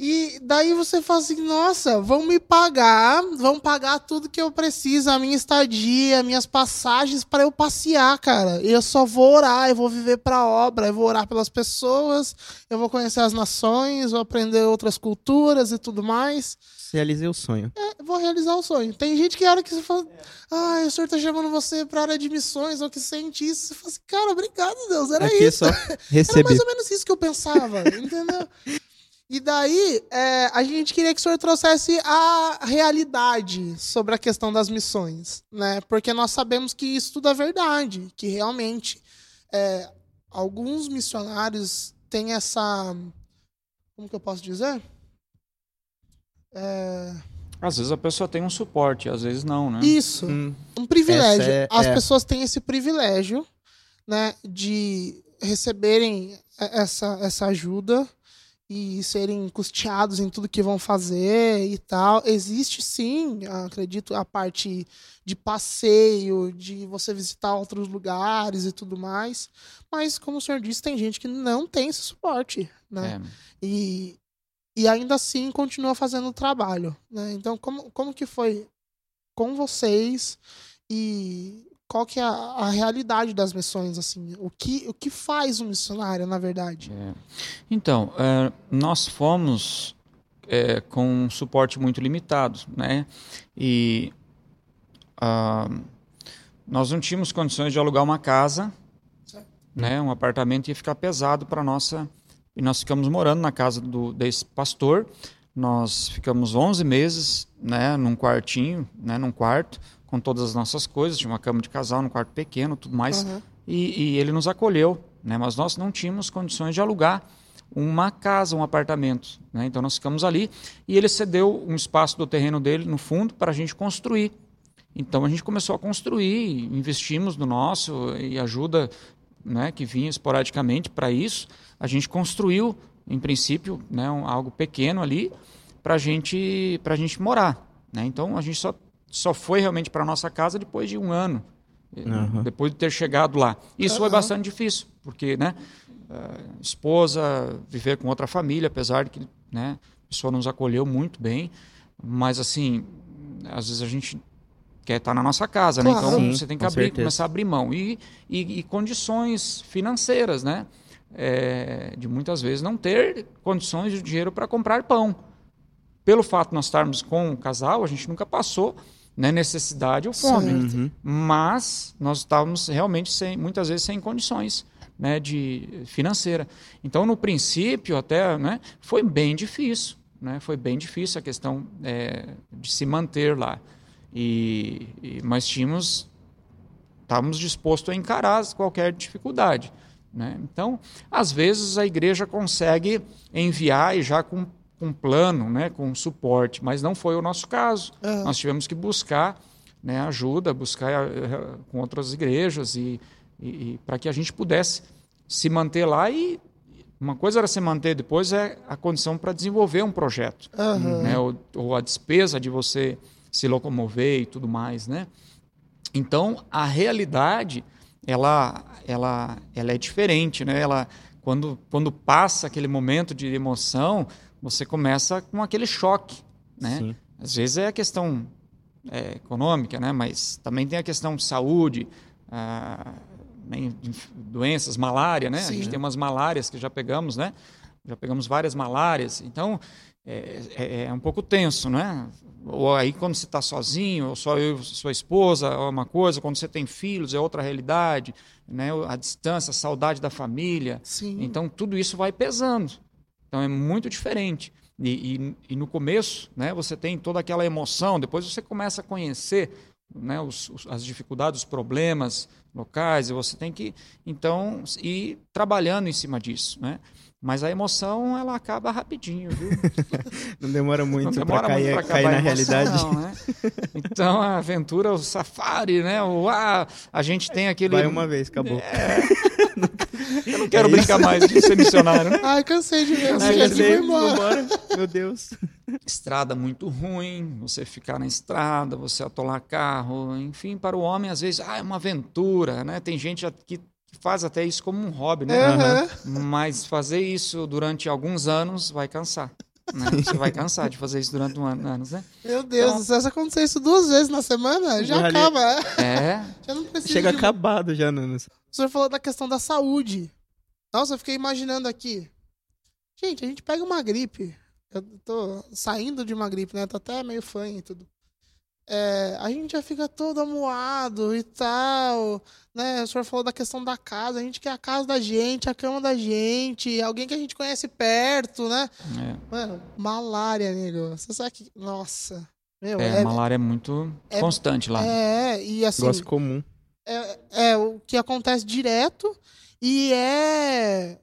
E daí você fala assim, nossa, vão me pagar, vão pagar tudo que eu preciso, a minha estadia, minhas passagens para eu passear, cara. E eu só vou orar, eu vou viver para a obra, eu vou orar pelas pessoas, eu vou conhecer as nações, vou aprender outras culturas e tudo mais. Realizei o sonho. É, vou realizar o sonho. Tem gente que a hora que você fala, ah, o senhor tá chamando você para área de missões, ou que sente isso, você fala assim, cara, obrigado, Deus, era Aqui isso. Só. Era mais ou menos isso que eu pensava, entendeu? E daí, é, a gente queria que o senhor trouxesse a realidade sobre a questão das missões, né? Porque nós sabemos que isso tudo é verdade, que realmente é, alguns missionários têm essa. Como que eu posso dizer? É... Às vezes a pessoa tem um suporte, às vezes não, né? Isso. Hum. Um privilégio. É, As é. pessoas têm esse privilégio, né, de receberem essa, essa ajuda e serem custeados em tudo que vão fazer e tal. Existe sim, acredito, a parte de passeio, de você visitar outros lugares e tudo mais. Mas, como o senhor disse, tem gente que não tem esse suporte, né? É. E, e ainda assim continua fazendo o trabalho, né? Então, como, como que foi com vocês e qual que é a, a, realidade das missões, assim, o que, o que faz um missionário, na verdade? É. Então, é, nós fomos é, com um suporte muito limitado, né? E uh, nós não tínhamos condições de alugar uma casa, certo. né? Um apartamento ia ficar pesado para nossa e nós ficamos morando na casa do desse pastor. Nós ficamos 11 meses, né, num quartinho, né, num quarto, com todas as nossas coisas, tinha uma cama de casal, um quarto pequeno, tudo mais. Uhum. E, e, ele nos acolheu, né? Mas nós não tínhamos condições de alugar uma casa, um apartamento, né? Então nós ficamos ali e ele cedeu um espaço do terreno dele no fundo para a gente construir. Então a gente começou a construir, investimos no nosso e ajuda, né? Que vinha esporadicamente para isso. A gente construiu, em princípio, né? Um, algo pequeno ali para gente, a gente morar. Né? Então a gente só só foi realmente para nossa casa depois de um ano, uhum. depois de ter chegado lá. Isso uhum. foi bastante difícil, porque, né, esposa, viver com outra família, apesar de que, né, a pessoa nos acolheu muito bem, mas assim, às vezes a gente quer estar na nossa casa, claro. né? Então Sim, você tem que abrir, começar a abrir mão e, e, e condições financeiras, né? É, de muitas vezes não ter condições de dinheiro para comprar pão. Pelo fato de nós estarmos com um casal, a gente nunca passou né, necessidade ou fome. Uhum. Mas nós estávamos realmente sem, muitas vezes sem condições né, de financeira. Então, no princípio, até né, foi bem difícil. Né, foi bem difícil a questão é, de se manter lá. E, e mas tínhamos, estávamos dispostos a encarar qualquer dificuldade. Né? Então, às vezes a igreja consegue enviar e já com com plano, né, com suporte, mas não foi o nosso caso. Uhum. Nós tivemos que buscar né, ajuda, buscar uh, com outras igrejas e, e, e para que a gente pudesse se manter lá e uma coisa era se manter, depois é a condição para desenvolver um projeto, uhum. né, ou, ou, a despesa de você se locomover e tudo mais, né? Então a realidade ela ela ela é diferente, né? Ela quando quando passa aquele momento de emoção você começa com aquele choque, né? Sim. Às vezes é a questão é, econômica, né? Mas também tem a questão de saúde, ah, né? doenças, malária, né? Sim. A gente tem umas malárias que já pegamos, né? Já pegamos várias malárias. Então, é, é, é um pouco tenso, né? Ou aí quando você está sozinho, ou só eu sua esposa, é uma coisa. Quando você tem filhos, é outra realidade, né? A distância, a saudade da família. Sim. Então, tudo isso vai pesando. Então é muito diferente. E, e, e, no começo, né, você tem toda aquela emoção, depois você começa a conhecer né, os, os, as dificuldades, os problemas locais, e você tem que, então, ir trabalhando em cima disso. Né? Mas a emoção, ela acaba rapidinho, viu? Não demora muito para cair, cair na emoção, realidade. Não, né? Então, a aventura, o safari, né? O, ah, a gente tem aquele... Vai uma vez, acabou. É... Eu não quero é brincar mais de ser missionário. Ai, cansei de ver. Cansei de ver, embora. Meu Deus. Estrada muito ruim, você ficar na estrada, você atolar carro, enfim, para o homem, às vezes, ah, é uma aventura, né? Tem gente que faz até isso como um hobby, né? Uhum. Mas fazer isso durante alguns anos vai cansar. Né? Você vai cansar de fazer isso durante um ano, anos, né? Meu Deus, então, se acontecer isso duas vezes na semana, já, já acaba. É. Já não precisa Chega de... acabado já, Nanos. O senhor falou da questão da saúde. Nossa, eu fiquei imaginando aqui. Gente, a gente pega uma gripe. Eu tô saindo de uma gripe, né? Tô até meio fã e tudo é, a gente já fica todo amuado e tal, né? O senhor falou da questão da casa, a gente quer a casa da gente, a cama da gente, alguém que a gente conhece perto, né? É. Mano, malária, nego. Você sabe que. Nossa. Meu, é, é malária é muito é, constante lá. É, e assim. Negócio comum. É, é o que acontece direto e é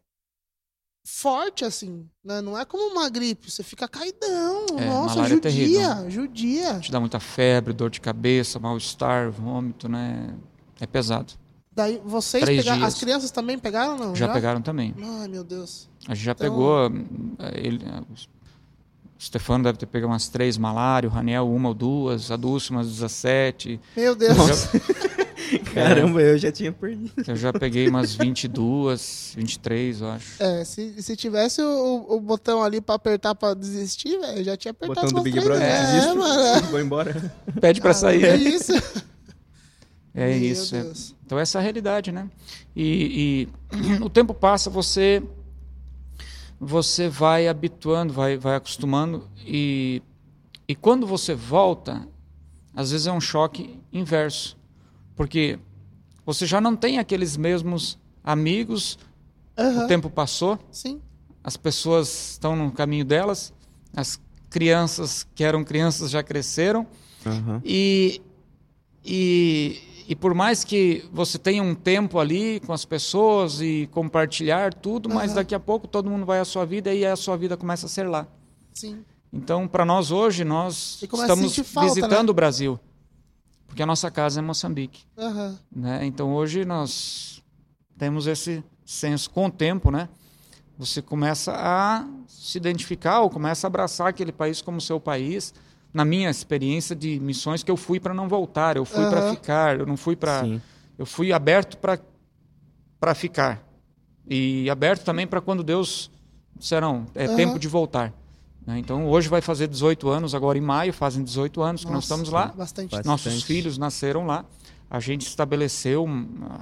forte, assim. Né? Não é como uma gripe, você fica caidão. É, Nossa, é judia, é judia. Te dá muita febre, dor de cabeça, mal-estar, vômito, né? É pesado. Daí vocês pegaram. As crianças também pegaram, não? Já, já? pegaram também. Ai, meu Deus. A gente já então... pegou. Eh, ele, eh, o Stefano deve ter pegado umas três malária, o Raniel uma ou duas, a Dulce umas 17. Meu Deus. Já... Caramba, eu já tinha perdido. Eu já peguei umas 22, 23, eu acho. É, se, se tivesse o, o botão ali pra apertar pra desistir, velho, eu já tinha apertado. Botão do Big Brother, é, desiste, mano. Vou embora. Pede pra sair. É isso. É Meu isso. É. Então essa é a realidade, né? E, e o tempo passa, você você vai habituando, vai, vai acostumando e, e quando você volta, às vezes é um choque inverso. Porque você já não tem aqueles mesmos amigos, uhum. o tempo passou, Sim. as pessoas estão no caminho delas, as crianças que eram crianças já cresceram, uhum. e, e, e por mais que você tenha um tempo ali com as pessoas e compartilhar tudo, uhum. mas daqui a pouco todo mundo vai à sua vida e a sua vida começa a ser lá. Sim. Então, para nós hoje, nós estamos falta, visitando né? o Brasil porque a nossa casa é Moçambique. Uhum. Né? Então hoje nós temos esse senso com o tempo, né? Você começa a se identificar ou começa a abraçar aquele país como seu país. Na minha experiência de missões que eu fui para não voltar, eu fui uhum. para ficar, eu não fui para eu fui aberto para para ficar e aberto também para quando Deus disseram é uhum. tempo de voltar. Né? Então, hoje vai fazer 18 anos, agora em maio fazem 18 anos que Nossa, nós estamos lá. Bastante. Nossos bastante. filhos nasceram lá. A gente estabeleceu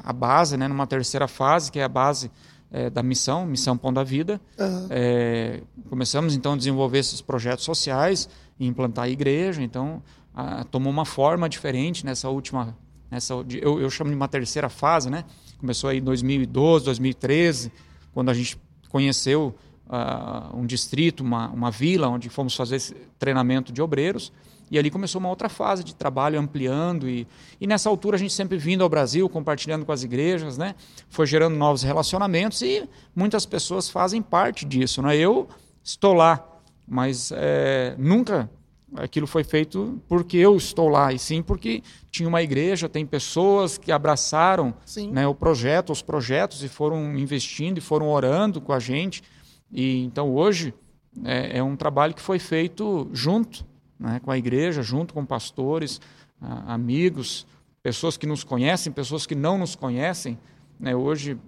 a base, né, numa terceira fase, que é a base é, da missão, Missão Pão da Vida. Uhum. É, começamos então a desenvolver esses projetos sociais e implantar a igreja. Então, a, tomou uma forma diferente nessa última. Nessa, eu, eu chamo de uma terceira fase, né? Começou aí em 2012, 2013, quando a gente conheceu uh, um distrito, uma, uma vila, onde fomos fazer esse treinamento de obreiros. E ali começou uma outra fase de trabalho ampliando e, e nessa altura a gente sempre vindo ao Brasil, compartilhando com as igrejas, né? Foi gerando novos relacionamentos e muitas pessoas fazem parte disso, né? Eu estou lá, mas é, nunca aquilo foi feito porque eu estou lá, e sim porque tinha uma igreja, tem pessoas que abraçaram né, o projeto, os projetos e foram investindo e foram orando com a gente. E então hoje é, é um trabalho que foi feito junto né, com a igreja, junto com pastores, amigos, pessoas que nos conhecem, pessoas que não nos conhecem. Né, hoje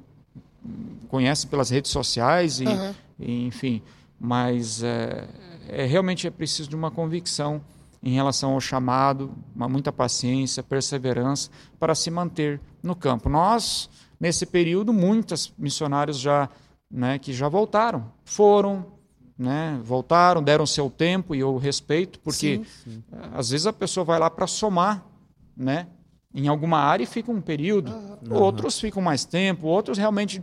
conhecem pelas redes sociais e, uhum. e enfim, mas é, é, realmente é preciso de uma convicção em relação ao chamado, uma muita paciência, perseverança para se manter no campo. Nós nesse período muitos missionários já né, que já voltaram, foram, né, voltaram, deram seu tempo e eu respeito, porque sim, sim. às vezes a pessoa vai lá para somar, né, em alguma área e fica um período, uhum. outros ficam mais tempo, outros realmente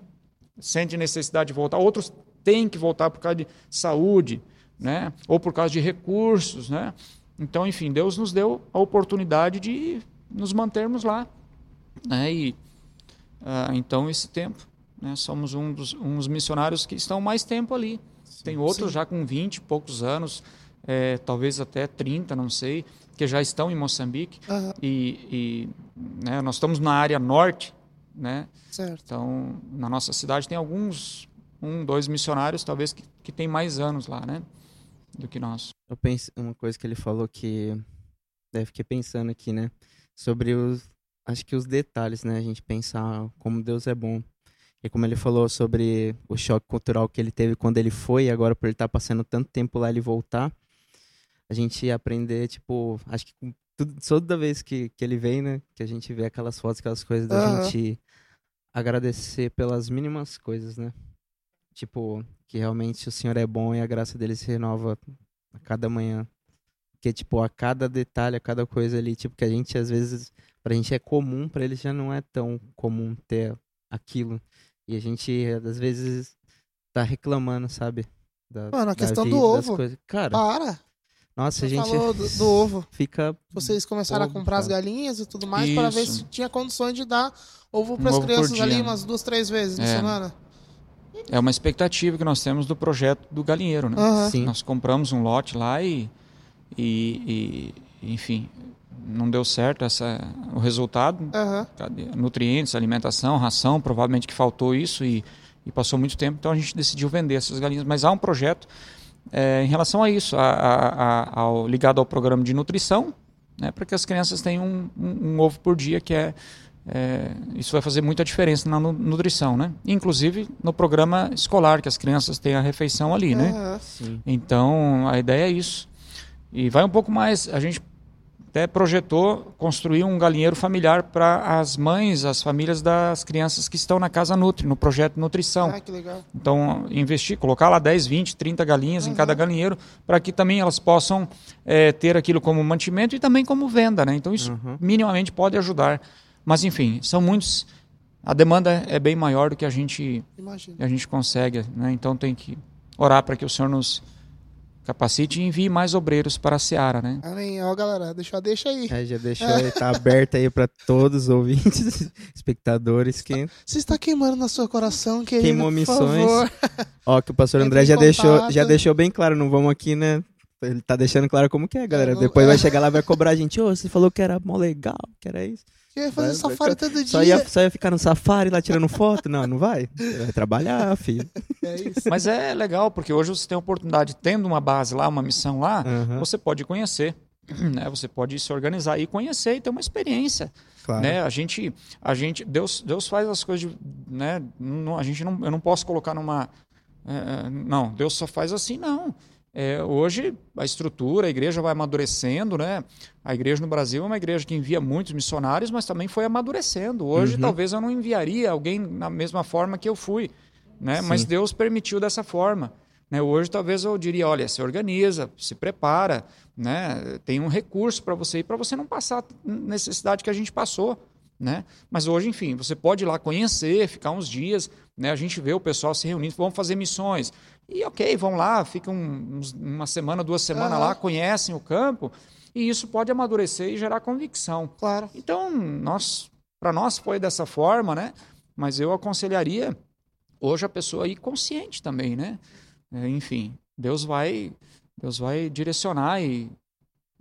sentem necessidade de voltar, outros têm que voltar por causa de saúde, né? Ou por causa de recursos, né? Então, enfim, Deus nos deu a oportunidade de nos mantermos lá, né? E uh, então esse tempo, né? Somos um dos uns missionários que estão mais tempo ali. Sim, Tem outros sim. já com 20 e poucos anos, é, talvez até 30, não sei, que já estão em Moçambique. Uhum. E, e né, nós estamos na área norte, né? Certo. Então, na nossa cidade tem alguns, um, dois missionários, talvez, que, que tem mais anos lá, né? Do que nós. Eu penso, uma coisa que ele falou que deve ficar pensando aqui, né? Sobre os, acho que os detalhes, né? A gente pensar como Deus é bom. E como ele falou sobre o choque cultural que ele teve quando ele foi, e agora por ele estar tá passando tanto tempo lá ele voltar, a gente aprender, tipo, acho que tudo, toda vez que, que ele vem, né, que a gente vê aquelas fotos, aquelas coisas da uhum. gente agradecer pelas mínimas coisas, né? Tipo, que realmente o Senhor é bom e a graça dele se renova a cada manhã. Que, tipo, a cada detalhe, a cada coisa ali, tipo, que a gente, às vezes, pra gente é comum, pra ele já não é tão comum ter aquilo. E a gente, às vezes, tá reclamando, sabe? Da, Mano, a questão vida, do ovo. Cara, para! Nossa, Você a gente falou do, do, ovo. Fica. Vocês começaram ovo, a comprar cara. as galinhas e tudo mais para ver se tinha condições de dar ovo para as um crianças ali umas duas, três vezes é. na semana. É uma expectativa que nós temos do projeto do galinheiro, né? Uhum. Nós compramos um lote lá e, e, e, enfim, não deu certo essa, o resultado. Uhum. Nutrientes, alimentação, ração, provavelmente que faltou isso e, e passou muito tempo, então a gente decidiu vender essas galinhas. Mas há um projeto é, em relação a isso, a, a, ao, ligado ao programa de nutrição, né, para que as crianças tenham um, um, um, ovo por dia, que é, é, isso vai fazer muita diferença na nutrição, né? Inclusive no programa escolar, que as crianças têm a refeição ali, né? Então a ideia é isso. E vai um pouco mais, a gente até projetou construir um galinheiro familiar para as mães, as famílias das crianças que estão na Casa Nutri, no projeto Nutrição. Ah, que legal. Então, investir, colocar lá 10, 20, 30 galinhas uhum. em cada galinheiro, para que também elas possam é, ter aquilo como mantimento e também como venda. Né? Então, isso uhum. minimamente pode ajudar. Mas, enfim, são muitos. A demanda é bem maior do que a gente, a gente consegue. Né? Então, tem que orar para que o Senhor nos Capacite e envie mais obreiros para a Seara, né? Amém. Ó, galera, deixa, deixa aí. É, já deixou aí, tá aberto aí para todos os ouvintes, espectadores. Que... Se está queimando no seu coração, querido, Queimou missões. Ó, que o pastor André já deixou, já deixou bem claro, não vamos aqui, né? Ele tá deixando claro como que é, galera. É, não, Depois é. vai chegar lá e vai cobrar a gente. Ô, oh, você falou que era mó legal, que era isso. Ia fazer vai, safari vai, todo só dia. Ia, só ia ficar no safari lá tirando foto? Não, não vai. Vai trabalhar, filho. É isso. Mas é legal, porque hoje você tem a oportunidade, tendo uma base lá, uma missão lá, uhum. você pode conhecer. Né? Você pode se organizar e conhecer e ter uma experiência. Claro. Né? A gente, a gente, Deus, Deus faz as coisas, de, né? Não, a gente não, eu não posso colocar numa, é, não, Deus só faz assim, não. É, hoje a estrutura, a igreja vai amadurecendo, né? A igreja no Brasil é uma igreja que envia muitos missionários, mas também foi amadurecendo. Hoje uhum. talvez eu não enviaria alguém na mesma forma que eu fui, né? Sim. Mas Deus permitiu dessa forma. Né? Hoje talvez eu diria, olha, se organiza, se prepara, né? Tem um recurso para você ir para você não passar necessidade que a gente passou. Né? Mas hoje, enfim, você pode ir lá conhecer, ficar uns dias, né? A gente vê o pessoal se reunindo, vamos fazer missões. E ok, vão lá, ficam uma semana, duas semanas uhum. lá, conhecem o campo, e isso pode amadurecer e gerar convicção. Claro. Então, nós, para nós foi dessa forma, né? Mas eu aconselharia hoje a pessoa ir consciente também, né? É, enfim, Deus vai, Deus vai direcionar e,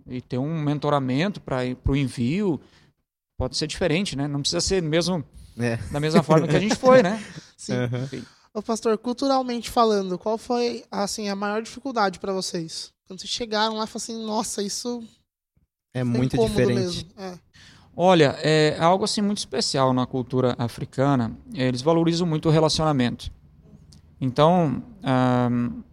e ter um mentoramento para o envio. Pode ser diferente, né? Não precisa ser mesmo é. da mesma forma que a gente foi, né? Sim. Uhum. Ô, pastor, culturalmente falando, qual foi assim a maior dificuldade para vocês? Quando vocês chegaram lá e falaram assim, nossa, isso é muito diferente. É. Olha, é algo assim muito especial na cultura africana. Eles valorizam muito o relacionamento. Então, um,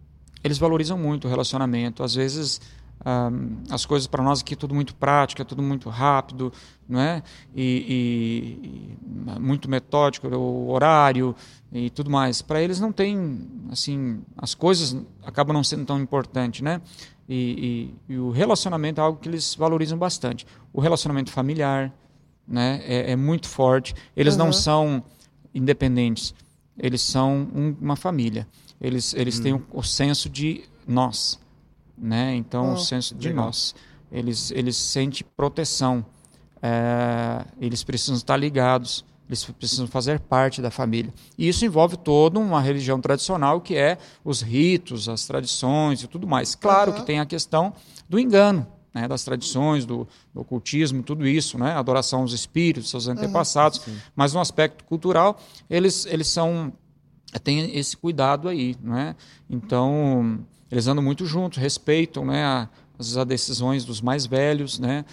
eles valorizam muito o relacionamento. Às vezes, um, as coisas para nós aqui é tudo muito prático, é tudo muito rápido, não é? E, e, e muito metódico, o horário, e tudo mais. Para eles não tem, assim, as coisas acabam não sendo tão importantes, né? E, e, o relacionamento é algo que eles valorizam bastante. O relacionamento familiar, né, é, é muito forte. Eles uhum. não são independentes. Eles são um, uma família. Eles, eles têm o, o senso de nós, né? Então Oh, o senso de legal. nós, eles eles sentem proteção, é, eles precisam estar ligados, eles precisam fazer parte da família. E isso envolve toda uma religião tradicional que é os ritos, as tradições e tudo mais. Claro Aham. que tem a questão do engano, né, das tradições, do, do ocultismo, tudo isso, né, adoração aos espíritos, seus antepassados, mas no aspecto cultural eles eles são tem esse cuidado aí, não é? Então eles andam muito juntos, respeitam, né, a- as, as decisões dos mais velhos, né?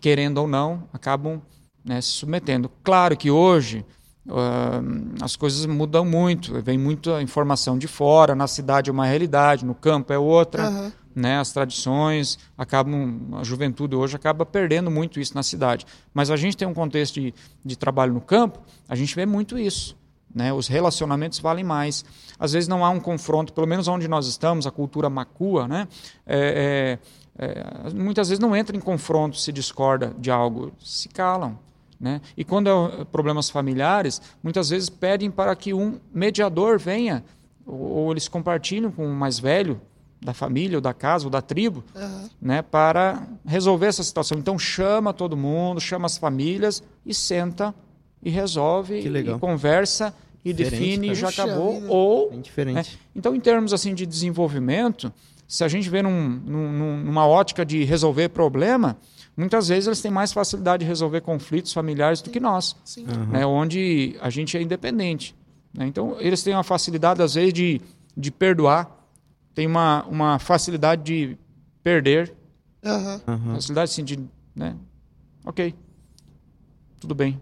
Querendo ou não, acabam né, se submetendo. Claro que hoje ah, as coisas mudam muito, vem muita informação de fora, na cidade é uma realidade, no campo é outra Aham. né, as tradições acabam a juventude hoje acaba perdendo muito isso na cidade mas a gente tem um contexto de, de trabalho no campo a gente vê muito isso né, os relacionamentos valem mais às vezes não há um confronto pelo menos onde nós estamos a cultura macua né é, é, é, muitas vezes não entra em confronto se discorda de algo se calam né? E quando é problemas familiares, muitas vezes pedem para que um mediador venha, ou, ou eles compartilham com o mais velho da família, ou da casa, ou da tribo, Aham. né, para resolver essa situação. Então chama todo mundo, chama as famílias e senta e resolve, e conversa e Diferente, define e já acabou. vida. Ou Bem diferente. então, em termos assim de desenvolvimento, se a gente vê num, num- numa ótica de resolver problema, muitas vezes eles têm mais facilidade de resolver conflitos familiares do que nós, Sim. Né, onde a gente é independente. né? Então, eles têm uma facilidade, às vezes, de, de perdoar, tem uma, uma facilidade de perder. Aham. facilidade assim, de. Né, ok, tudo bem,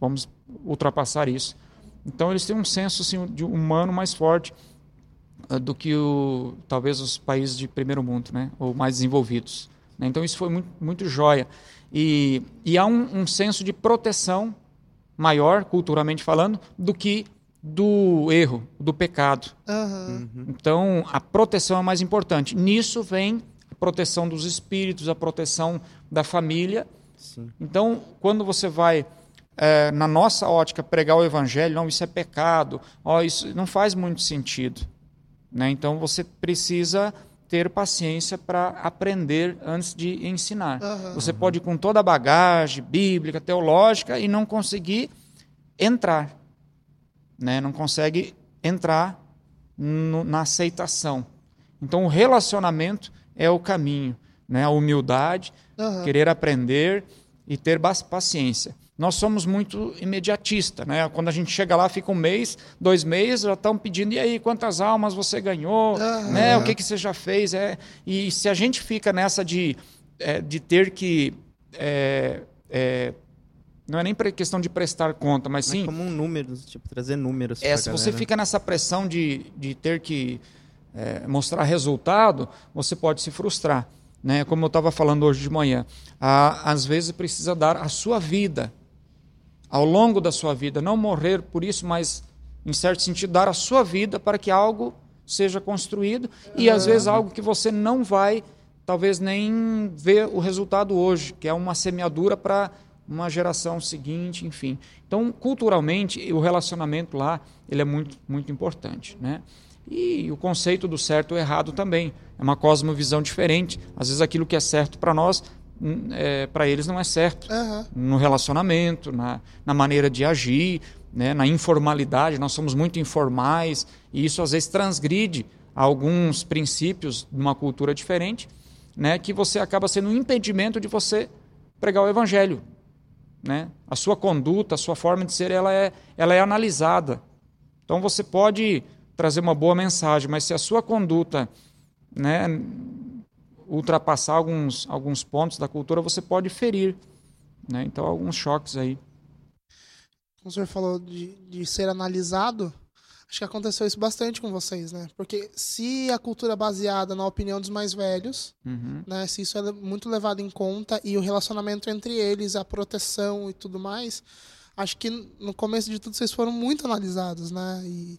vamos ultrapassar isso. Então, eles têm um senso assim, de humano mais forte ah, do que o, talvez os países de primeiro mundo, né? ou mais desenvolvidos. né? Então, isso foi muito, muito joia. E, e há um, um senso de proteção maior, culturalmente falando, do que do erro, do pecado. Aham. Então, a proteção é mais importante. Nisso vem a proteção dos espíritos, a proteção da família. Sim. Então, quando você vai, eh, na nossa ótica, pregar o evangelho, não, isso é pecado, ó, isso não faz muito sentido. Né? Então, você precisa ter paciência para aprender antes de ensinar. Aham. Você pode ir com toda a bagagem bíblica, teológica, e não conseguir entrar. Né? Não consegue entrar no- na aceitação. Então, o relacionamento é o caminho. Né? A humildade, Aham. querer aprender e ter paciência. Nós somos muito imediatista, né? Quando a gente chega lá, fica um mês, dois meses, já estão pedindo, e aí, quantas almas você ganhou? Aham. Né? O que, que você já fez? É, e se a gente fica nessa de, é, de ter que. é, é, não é nem questão de prestar conta, mas Mas sim como um número, tipo, trazer números é, se você fica nessa pressão de, de ter que é, mostrar resultado, você pode se frustrar. Né? Como eu estava falando hoje de manhã, a- às vezes precisa dar a sua vida, ao longo da sua vida, não morrer por isso, mas, em certo sentido, dar a sua vida para que algo seja construído e, às vezes, algo que você não vai, talvez, nem ver o resultado hoje, que é uma semeadura para uma geração seguinte, enfim. Então, culturalmente, o relacionamento lá ele é muito, muito importante, né? E o conceito do certo e errado também é uma cosmovisão diferente. Às vezes, aquilo que é certo para nós, é, para eles não é certo Aham. no relacionamento, na, na maneira de agir, né, na informalidade. Nós somos muito informais e isso às vezes transgride alguns princípios de uma cultura diferente, né, que você acaba sendo um impedimento de você pregar o evangelho. Né? A sua conduta, a sua forma de ser, ela é, ela é analisada. Então você pode trazer uma boa mensagem, mas se a sua conduta né, ultrapassar alguns, alguns pontos da cultura, você pode ferir. Né? Então, alguns choques aí. Como o senhor falou de, de ser analisado, acho que aconteceu isso bastante com vocês, né? Porque se a cultura é baseada na opinião dos mais velhos, Uhum. né? Se isso é muito levado em conta e o relacionamento entre eles, a proteção e tudo mais, acho que no começo de tudo vocês foram muito analisados, né? E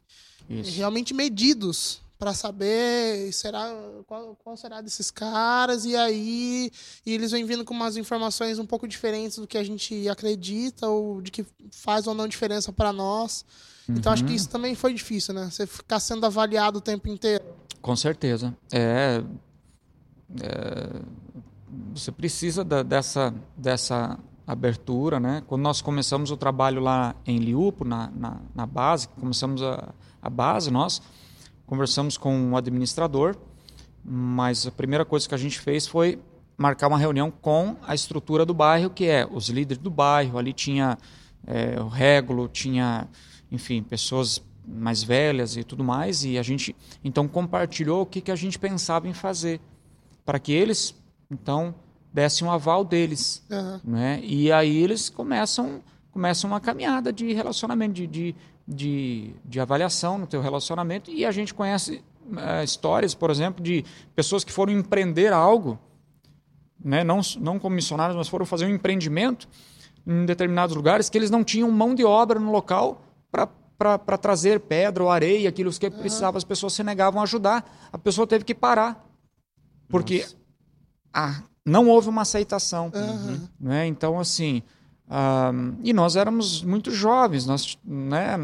Isso. realmente medidos para saber será qual, qual será desses caras e aí e eles vêm vindo com umas informações um pouco diferentes do que a gente acredita ou de que faz ou não diferença para nós. Então acho que Uhum. isso também foi difícil, né? Você ficar sendo avaliado o tempo inteiro. Com certeza. É, é, você precisa da, dessa, dessa abertura, né? Quando nós começamos o trabalho lá em Liupo, na, na, na base, começamos a, a base, nós conversamos com o administrador, mas a primeira coisa que a gente fez foi marcar uma reunião com a estrutura do bairro, que é os líderes do bairro. Ali tinha é, o régulo, tinha, enfim, pessoas mais velhas e tudo mais. E a gente então compartilhou o que, que a gente pensava em fazer para que eles então dessem um aval deles, uhum. né? E aí eles começam começam uma caminhada de relacionamento, de, de, de, de avaliação no teu relacionamento. E a gente conhece uh, histórias, por exemplo, de pessoas que foram empreender algo, né? não, não como missionários, mas foram fazer um empreendimento em determinados lugares que eles não tinham mão de obra no local para trazer pedra ou areia, aquilo que uhum. precisava, as pessoas se negavam a ajudar. A pessoa teve que parar. Porque a, não houve uma aceitação. Uhum. Né? Então, assim. Um, e nós éramos muito jovens, nós, né,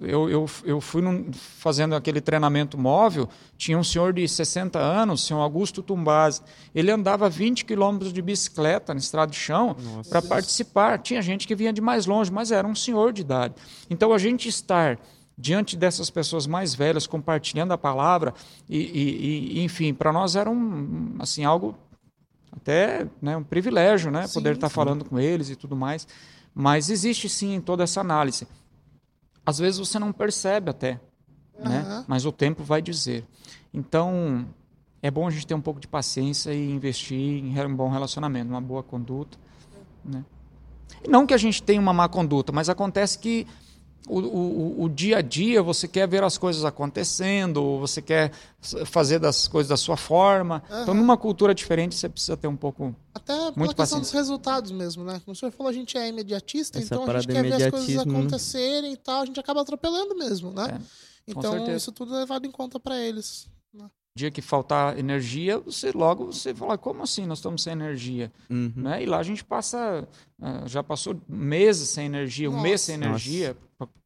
eu, eu, eu fui num, fazendo aquele treinamento móvel, tinha um senhor de 60 anos, senhor Augusto Tumbaz, ele andava 20 quilômetros de bicicleta na estrada de chão para participar. Tinha gente que vinha de mais longe, mas era um senhor de idade. Então a gente estar diante dessas pessoas mais velhas compartilhando a palavra e, e, e enfim, para nós era um, assim algo até né, um privilégio, né, sim, poder estar tá falando com eles e tudo mais. Mas existe sim toda essa análise. Às vezes você não percebe até, uhum. né? Mas o tempo vai dizer. Então é bom a gente ter um pouco de paciência e investir em um bom relacionamento, uma boa conduta, né? E não que a gente tenha uma má conduta, mas acontece que o, o, o, dia a dia, você quer ver as coisas acontecendo, você quer fazer das coisas da sua forma. Uhum. Então, numa cultura diferente, você precisa ter um pouco. Até pela questão dos resultados mesmo, né? Como o senhor falou, a gente é imediatista, Essa então a gente quer ver as coisas acontecerem e tal, a gente acaba atropelando mesmo, né? É, então, certeza. isso tudo é levado em conta para eles. Dia que faltar energia, você logo você fala, como assim nós estamos sem energia? Uhum. Né? E lá a gente passa, uh, já passou meses sem energia, Nossa. um mês sem energia,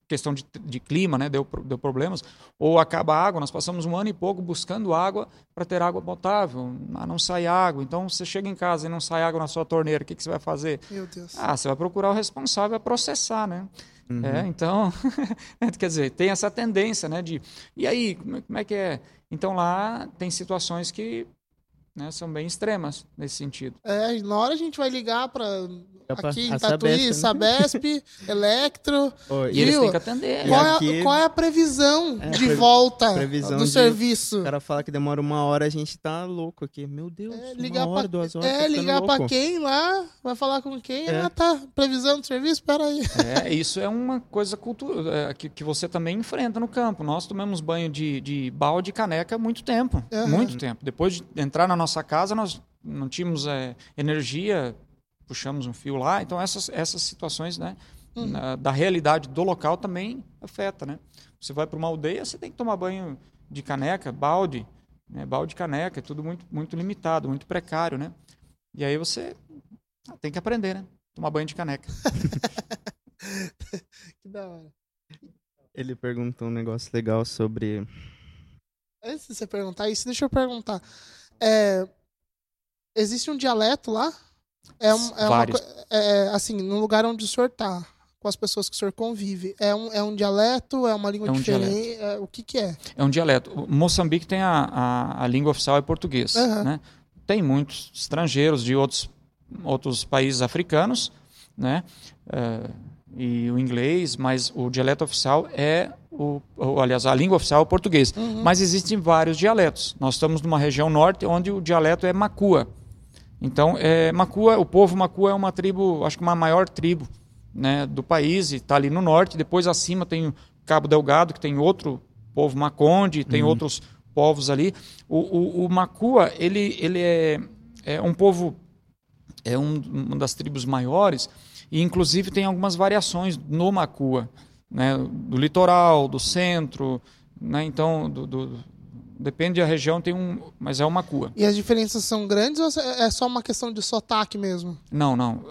questão de, de, clima, né? deu, deu problemas, ou acaba a água, nós passamos um ano e pouco buscando água para ter água potável, ah, não sai água, então você chega em casa e não sai água na sua torneira, o que, que você vai fazer? Meu Deus. Ah, você vai procurar o responsável a processar, né? Uhum. É, então, quer dizer, tem essa tendência, né? De, e aí, como é, é que é? Então lá tem situações que né, são bem extremas nesse sentido. É, na hora a gente vai ligar para aqui em Tatuí, Sabesp, né? Electro. Oh, e eles têm que atender. Qual, é aqui... é, qual é a previsão é, de volta previsão do de... serviço? O cara fala que demora uma hora, a gente tá louco aqui. Meu Deus, é, ligar uma hora, pra... duas horas. É, tá ligar para quem lá, vai falar com quem? É. Ah, tá, previsão do serviço, peraí. É, isso é uma coisa cultura, é, que, que você também enfrenta no campo. Nós tomamos banho de, de balde e caneca há muito tempo. Uhum. Muito tempo. Depois de entrar na nossa casa, nós não tínhamos é, energia puxamos um fio lá. Então, essas, essas situações né, uhum. na, da realidade do local também afeta. Né? Você vai para uma aldeia, você tem que tomar banho de caneca, balde, né? balde caneca, é tudo muito, muito limitado, muito precário. Né? E aí você tem que aprender, né? Tomar banho de caneca. que da hora. Ele perguntou um negócio legal sobre. Antes de você perguntar isso, deixa eu perguntar. É, existe um dialeto lá? É, um, é uma, é, assim, no lugar onde o senhor tá, com as pessoas que o senhor convive, é um, é um dialeto, é uma língua é um diferente? É, o que que é? É um dialeto. O Moçambique tem a, a, a língua oficial é português, uhum. né? Tem muitos estrangeiros de outros, outros países africanos, né? Uh, e o inglês, mas o dialeto oficial é o, aliás, a língua oficial é o português. Uhum. Mas existem vários dialetos. Nós estamos numa região norte onde o dialeto é macua. Então, é, Macua, o povo Macua é uma tribo, acho que uma maior tribo né, do país, e está ali no norte. Depois, acima, tem o Cabo Delgado, que tem outro povo Maconde, tem uhum. outros povos ali. O, o, o, Macua, ele, ele é, é um povo, é um, uma das tribos maiores, e inclusive tem algumas variações no Macua, né, do litoral, do centro, né, então, do, do depende da região, tem um, mas é uma cua. E as diferenças são grandes ou é só uma questão de sotaque mesmo? Não, não.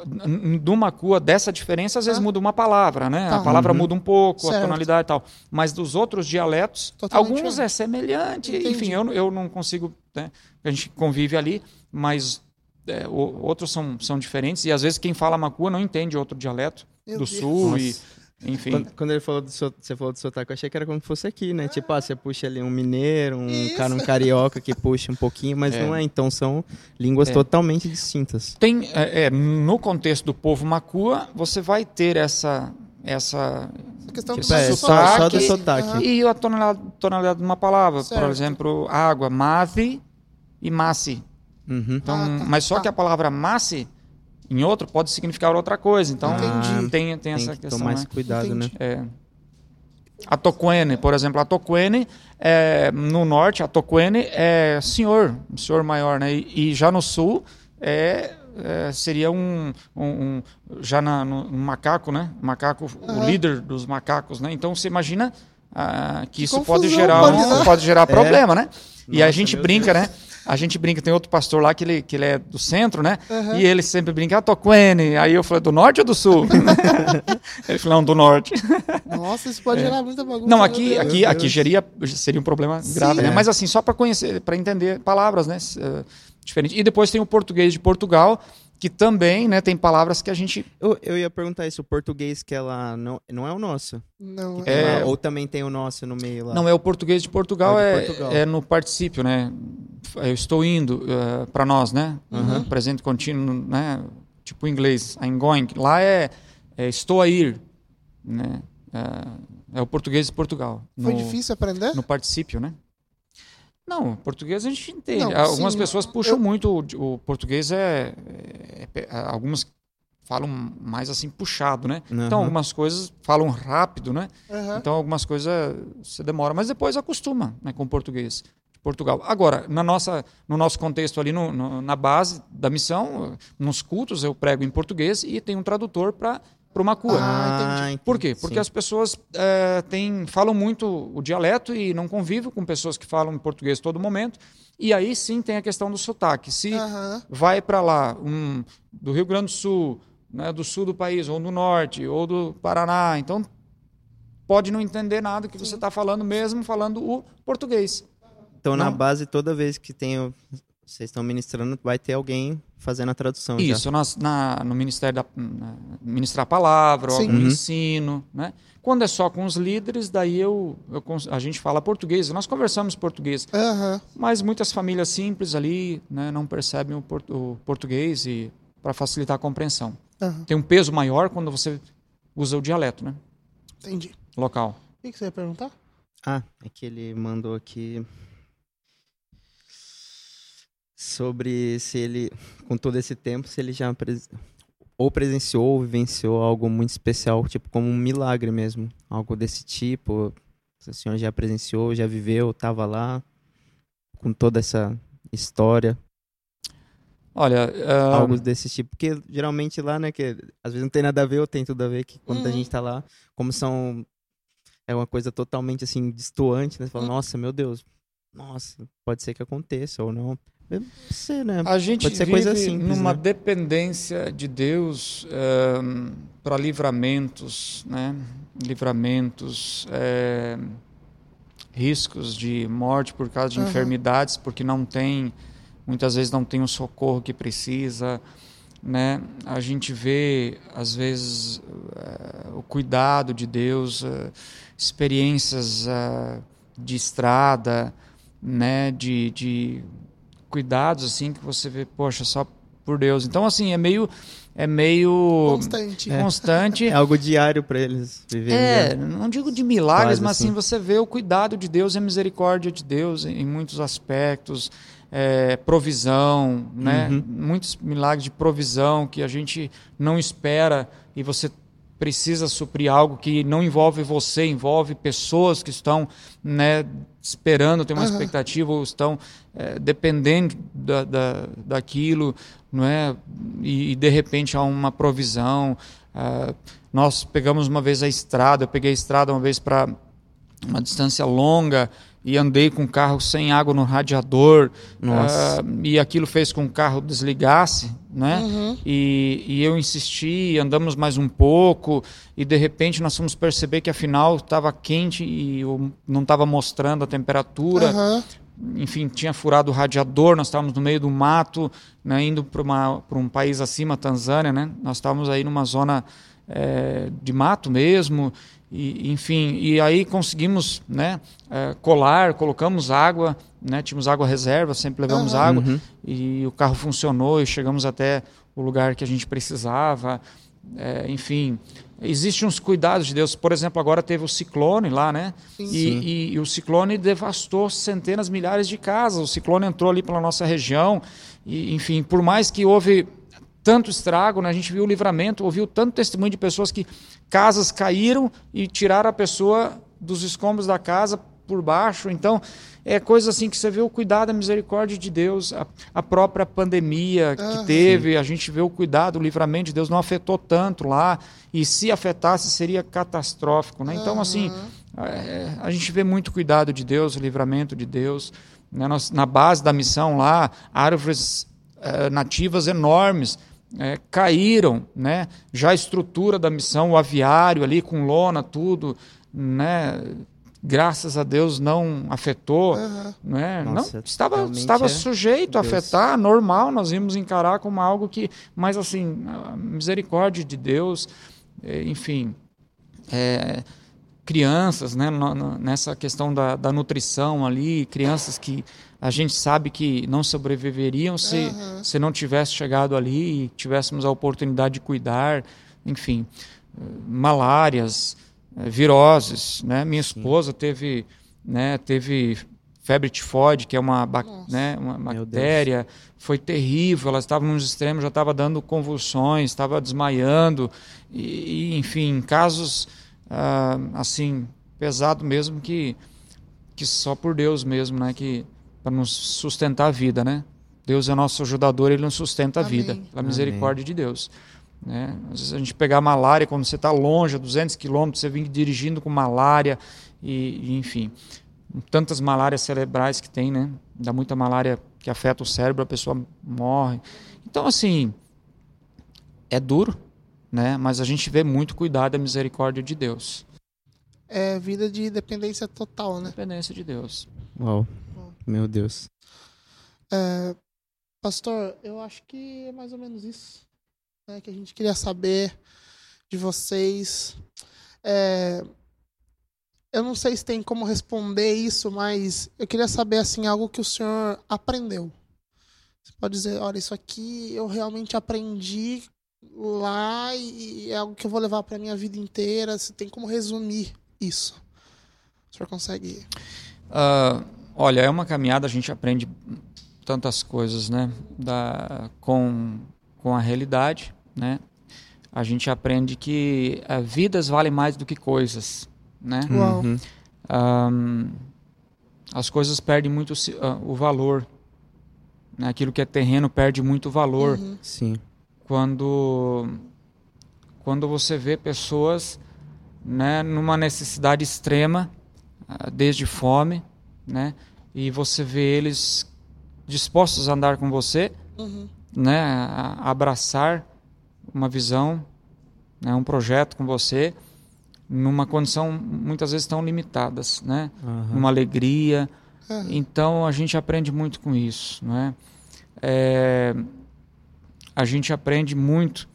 De uma cua dessa diferença, às vezes Ah. muda uma palavra, né? Tá. A palavra Uhum. muda um pouco, Certo. a tonalidade e tal. Mas dos outros dialetos, Totalmente alguns diferente. é semelhante, Entendi. enfim, eu, eu não consigo, né? A gente convive ali, mas é, o- outros são, são diferentes e às vezes quem fala macua não entende outro dialeto Meu do Deus. sul e, enfim. Quando, quando ele falou do so- você falou do sotaque, eu achei que era como se fosse aqui, né? Tipo, ah, você puxa ali um mineiro, um Isso. cara, um carioca que puxa um pouquinho, mas É. não é. Então são línguas É. totalmente distintas. Tem, é, é, no contexto do povo macua, você vai ter essa, essa A questão Que do só- É, só- só do sotaque. E a tonalidade, tonalidade de uma palavra. Certo. Por exemplo, água, mase e massi. Uhum. Então, Ah, tá, mas só tá. que a palavra massi, em outro, pode significar outra coisa. Então, Entendi. tem, tem Tem essa que questão. tomar né? esse cuidado, Entendi. né? É. A Toquene, por exemplo, a Toquene, é, no norte, a Toquene é senhor, um senhor maior, né? E, e já no sul é, é, seria um, um- um- já na, no, um macaco, né? Macaco, o Aham. líder dos macacos, né? Então você imagina ah, que Que isso pode confusão, gerar, pode um- pode gerar problema, né? e a Nossa, gente brinca, né? A gente brinca, tem outro pastor lá que ele, que ele é do centro, né? Aham. E ele sempre brinca, ah, Toquene. Aí eu falei, do norte ou do sul? ele falou, não, do norte. Nossa, isso pode gerar muita bagunça. Não, aqui, aqui, Deus. aqui geria, seria um problema grave, né? É. Mas assim, só para conhecer, para entender palavras, né? eh, diferente. E depois tem o português de Portugal, que também, né, tem palavras que a gente Eu, eu ia perguntar isso, o português que ela não, não é o nosso? Não, É. lá, ou também tem o nosso no meio lá? não é o português de Portugal, Ah, de é, Portugal. é no particípio, né? Eu estou indo para nós, né? Uhum. Presente contínuo, né? Tipo em inglês, I'm going. Lá é, é estou a ir, né? É, é o português de Portugal. Foi no- difícil aprender? No particípio, né? Não, português a gente entende. Não, Algumas sim, pessoas puxam eu- muito o, o português é, é- é- algumas falam mais assim puxado, né? Então Aham. algumas coisas falam rápido, né? Aham. Então algumas coisas você demora, mas depois acostuma, né, com o português de Portugal. Agora, na nossa, no nosso contexto ali no, no- na base da missão, nos cultos eu prego em português e tem um tradutor para para uma cua. Ah, entendi. Por quê? Porque Sim. as pessoas eh, têm, falam muito o dialeto e não convivem com pessoas que falam em português todo momento. E aí sim tem a questão do sotaque. Se Aham. vai para lá um do Rio Grande do Sul, né, do sul do país, ou do norte, ou do Paraná, então pode não entender nada que você está falando, mesmo falando o português. Então na Não. base, toda vez que tem vocês estão ministrando, vai ter alguém fazendo a tradução já. Isso, nós, na, no Ministério da na- ministrar a palavra, algum Uhum. ensino, né? Quando é só com os líderes, daí eu, eu a gente fala português, nós conversamos português, Aham. mas muitas famílias simples ali, né, não percebem o, por- o português e para facilitar a compreensão. Aham. Tem um peso maior quando você usa o dialeto, né, Entendi. local. O que que você ia perguntar? Ah, é que ele mandou aqui sobre se ele, com todo esse tempo, se ele já pres- ou presenciou ou vivenciou algo muito especial, tipo como um milagre mesmo, algo desse tipo. Se o senhor já presenciou, já viveu, estava lá, com toda essa história, Olha, ah, algo desse tipo. Porque geralmente lá, né, que às vezes não tem nada a ver ou tem tudo a ver, que quando a Uhum. gente tá lá, como são. É uma coisa totalmente assim, distoante, né? Você fala, Uhum. nossa, meu Deus, nossa, pode ser que aconteça ou não. Ser, né? A gente Pode ser vive coisa simples, numa né? dependência de Deus para livramentos, né? Livramentos, eh, riscos de morte por causa de Aham. enfermidades, porque não tem, muitas vezes não tem o socorro que precisa, né? A gente vê às vezes eh, o cuidado de Deus, eh, experiências eh, de estrada, né? De, de cuidados assim que você vê, poxa, só por Deus. Então assim é meio é meio Constante. constante. É algo diário pra eles viverem. É, né? não digo de milagres, Quase mas assim, assim. você vê o cuidado de Deus e a misericórdia de Deus em muitos aspectos, é, provisão, né? Uhum. Muitos milagres de provisão que a gente não espera e você precisa suprir algo que não envolve você, envolve pessoas que estão, né, esperando, tem uma Aham. expectativa ou estão é, dependendo da, da, daquilo, não é? E, e, de repente há uma provisão. ah, nós pegamos uma vez a estrada, eu peguei a estrada uma vez para uma distância longa e andei com o carro sem água no radiador uh, e aquilo fez com que o carro desligasse, né? Uhum. E, e eu insisti, andamos mais um pouco e de repente nós fomos perceber que afinal estava quente e eu não estava mostrando a temperatura. Aham. Enfim, tinha furado o radiador, nós estávamos no meio do mato, né, indo para um país acima, Tanzânia, né? Nós estávamos aí numa zona é, de mato mesmo, e, enfim, e aí conseguimos né, é, colar, colocamos água, né, tínhamos água reserva, sempre levamos Uhum. água, Uhum. e o carro funcionou e chegamos até o lugar que a gente precisava. É, enfim, existem uns cuidados de Deus. Por exemplo, agora teve o ciclone lá, né? Sim. E, e- e o ciclone devastou centenas, milhares de casas. O ciclone entrou ali pela nossa região. E, enfim, por mais que houve tanto estrago, né? a gente viu o livramento, ouviu tanto testemunho de pessoas que casas caíram e tiraram a pessoa dos escombros da casa por baixo. Então, é coisa assim que você vê o cuidado, a misericórdia de Deus, a, a própria pandemia que Aham. teve, a gente vê o cuidado, o livramento de Deus não afetou tanto lá, e se afetasse seria catastrófico. Né? Então, assim, é, a gente vê muito cuidado de Deus, o livramento de Deus. Né? Nós, na base da missão lá, árvores eh, nativas enormes eh, caíram, né? Já a estrutura da missão, o aviário ali com lona, tudo, né? Graças a Deus não afetou, Aham. né? Nossa, não estava estava é sujeito a Deus. afetar, normal, nós íamos encarar como algo que, mas assim, a misericórdia de Deus, eh, enfim, é, crianças, né, nessa questão da, da nutrição ali, crianças que a gente sabe que não sobreviveriam se, Aham. se não tivesse chegado ali e tivéssemos a oportunidade de cuidar, enfim, malárias, eh, viroses, né? Minha esposa teve, né, teve febre tifoide, que é uma, bac- né, uma bactéria, foi terrível, ela estava nos extremos, já estava dando convulsões, estava desmaiando, e, e, enfim, casos ah, assim, pesado mesmo que, que só por Deus mesmo, né, que para nos sustentar a vida, né? Deus é nosso ajudador, ele nos sustenta a Amém. vida, pela misericórdia de Deus. Né? Às vezes a gente pegar malária quando você está longe, a 200 quilômetros, você vem dirigindo com malária, e, e, enfim, tantas malárias cerebrais que tem, né? Dá muita malária que afeta o cérebro, a pessoa morre. Então, assim, é duro, né? Mas a gente vê muito cuidado e a misericórdia de Deus. É vida de dependência total, né? Dependência de Deus. Uau. Meu Deus. É, pastor, eu acho que é mais ou menos isso né, que a gente queria saber de vocês. É, eu não sei se tem como responder isso, mas eu queria saber assim algo que o senhor aprendeu. Você pode dizer, olha, isso aqui eu realmente aprendi lá e é algo que eu vou levar para minha vida inteira. Você tem como resumir isso? O senhor consegue? Ah, olha, é uma caminhada, a gente aprende tantas coisas, né? Da, com, com a realidade, né? A gente aprende que ah, vidas valem mais do que coisas, né? Uhum. Ahm, as coisas perdem muito ah, o valor. Né? Aquilo que é terreno perde muito valor Uhum. Sim. quando quando você vê pessoas né, numa necessidade extrema, ah, desde fome, né, e você vê eles dispostos a andar com você, Uhum. né, a, a abraçar uma visão, né, um projeto com você, numa condição muitas vezes tão limitadas, né, Aham. numa alegria, Aham. então a gente aprende muito com isso, não é? É, a gente aprende muito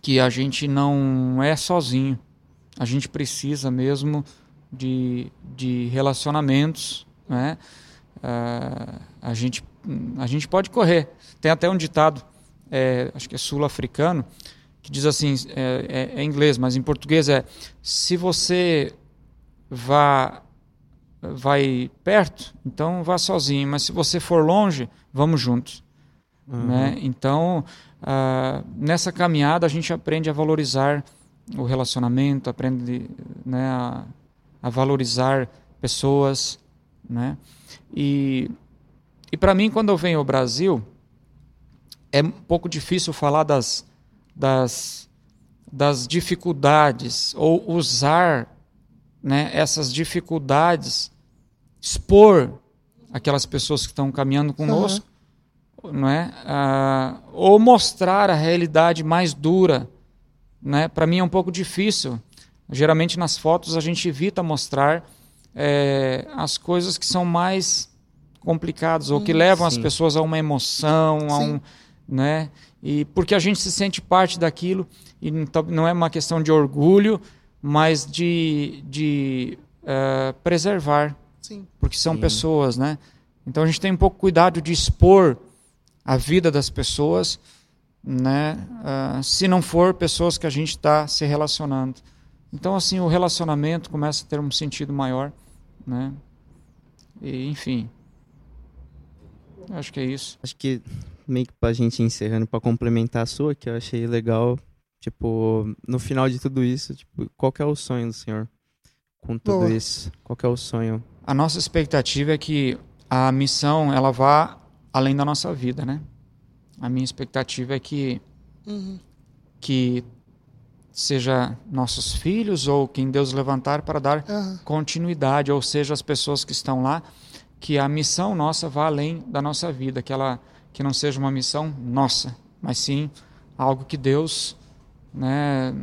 que a gente não é sozinho. A gente precisa mesmo de, de relacionamentos, né? Ah, a gente a gente pode correr. Tem até um ditado, é, acho que é sul-africano, que diz assim, é, é- é inglês, mas em português é: se você vá vai perto, então vá sozinho. Mas se você for longe, vamos juntos. Uhum. Né? Então, ah, nessa caminhada, a gente aprende a valorizar o relacionamento, aprende né, a, a valorizar pessoas. Né? E, e para mim, quando eu venho ao Brasil, é um pouco difícil falar das, das, das dificuldades ou usar né, essas dificuldades, expor aquelas pessoas que estão caminhando conosco, uhum. não é? Ah, ou mostrar a realidade mais dura, né? Para mim é um pouco difícil. Geralmente nas fotos a gente evita mostrar é, as coisas que são mais complicadas ou que hum, levam sim. as pessoas a uma emoção, a um, né? E porque a gente se sente parte daquilo e não é uma questão de orgulho, mas de, de uh, preservar, sim. porque são sim. pessoas, né? Então a gente tem um pouco cuidado de expor a vida das pessoas, né? Uh, se não for pessoas que a gente está se relacionando. Então assim o relacionamento começa a ter um sentido maior, né? E, enfim, acho que é isso. Acho que meio que pra gente encerrando, para complementar a sua, que eu achei legal, tipo, no final de tudo isso, tipo, qual que é o sonho do senhor com tudo Boa. isso? Qual que é o sonho? A nossa expectativa é que a missão, ela vá além da nossa vida, né? A minha expectativa é que uhum. que seja nossos filhos ou quem Deus levantar para dar uhum. continuidade, ou seja, as pessoas que estão lá, que a missão nossa vá além da nossa vida, que ela que não seja uma missão nossa, mas sim algo que Deus né,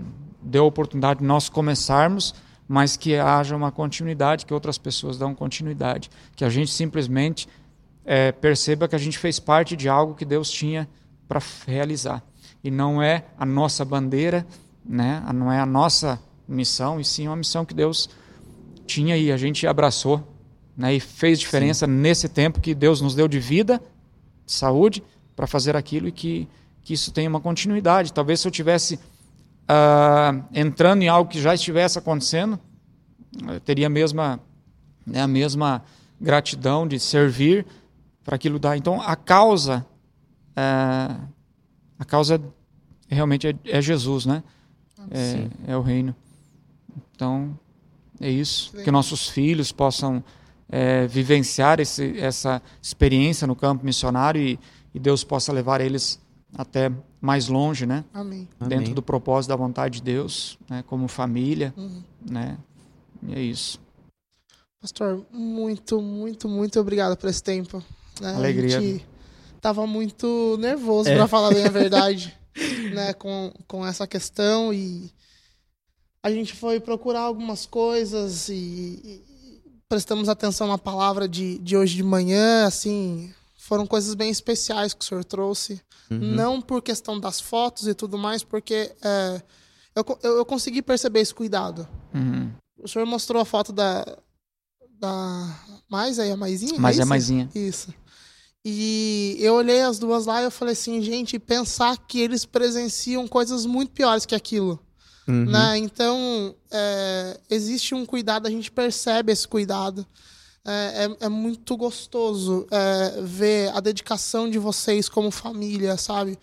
deu a oportunidade de nós começarmos, mas que haja uma continuidade, que outras pessoas dão continuidade, que a gente simplesmente é, perceba que a gente fez parte de algo que Deus tinha para realizar e não é a nossa bandeira, né? Não é a nossa missão e sim uma missão que Deus tinha e a gente abraçou, né? E fez diferença sim. nesse tempo que Deus nos deu de vida saúde para fazer aquilo e que, que isso tenha uma continuidade. Talvez se eu tivesse uh, entrando em algo que já estivesse acontecendo, eu teria a mesma, né, a mesma gratidão de servir para aquilo dar. Então a causa, uh, a causa realmente é, é Jesus, né? É, é, o reino. Então é isso. Que nossos filhos possam é, vivenciar esse, essa experiência no campo missionário e, e, Deus possa levar eles até mais longe, né? Amém. Dentro Amém. do propósito da vontade de Deus, né? Como família, uhum. né? E é isso. Pastor, muito, muito, muito obrigado por esse tempo. Né? Alegria. A gente tava muito nervoso, é. para falar bem a verdade, né? Com, com essa questão e a gente foi procurar algumas coisas e, prestamos atenção na palavra de, de hoje de manhã, assim, foram coisas bem especiais que o senhor trouxe. Uhum. Não por questão das fotos e tudo mais, porque é, eu, eu, eu, consegui perceber esse cuidado. Uhum. O senhor mostrou a foto da. da mais aí, a maisinha? Mais é a maisinha. Isso. E eu olhei as duas lá e eu falei assim, gente, pensar que eles presenciam coisas muito piores que aquilo. Uhum. Né? Então, é, existe um cuidado, a gente percebe esse cuidado. É, é, é muito gostoso é, ver a dedicação de vocês como família, sabe?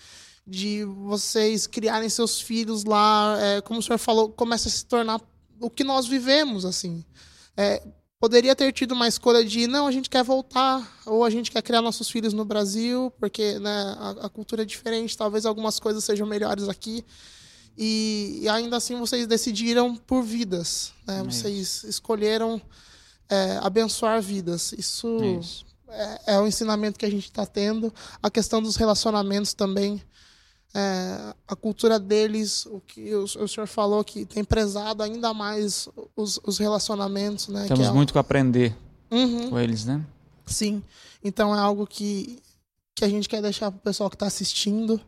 De vocês criarem seus filhos lá, é, como o senhor falou, começa a se tornar o que nós vivemos, assim. É, poderia ter tido uma escolha de não, a gente quer voltar, ou a gente quer criar nossos filhos no Brasil, porque né, a, a cultura é diferente, talvez algumas coisas sejam melhores aqui. E, e, ainda assim vocês decidiram por vidas. Né? É vocês escolheram é, abençoar vidas. Isso, Isso. É, é, o ensinamento que a gente está tendo. A questão dos relacionamentos também. É, a cultura deles, o que o, o, senhor falou que tem prezado ainda mais os, os relacionamentos. Né? Temos é muito que aprender uhum. com eles, né? Sim. Então é algo que, que a gente quer deixar para o pessoal que está assistindo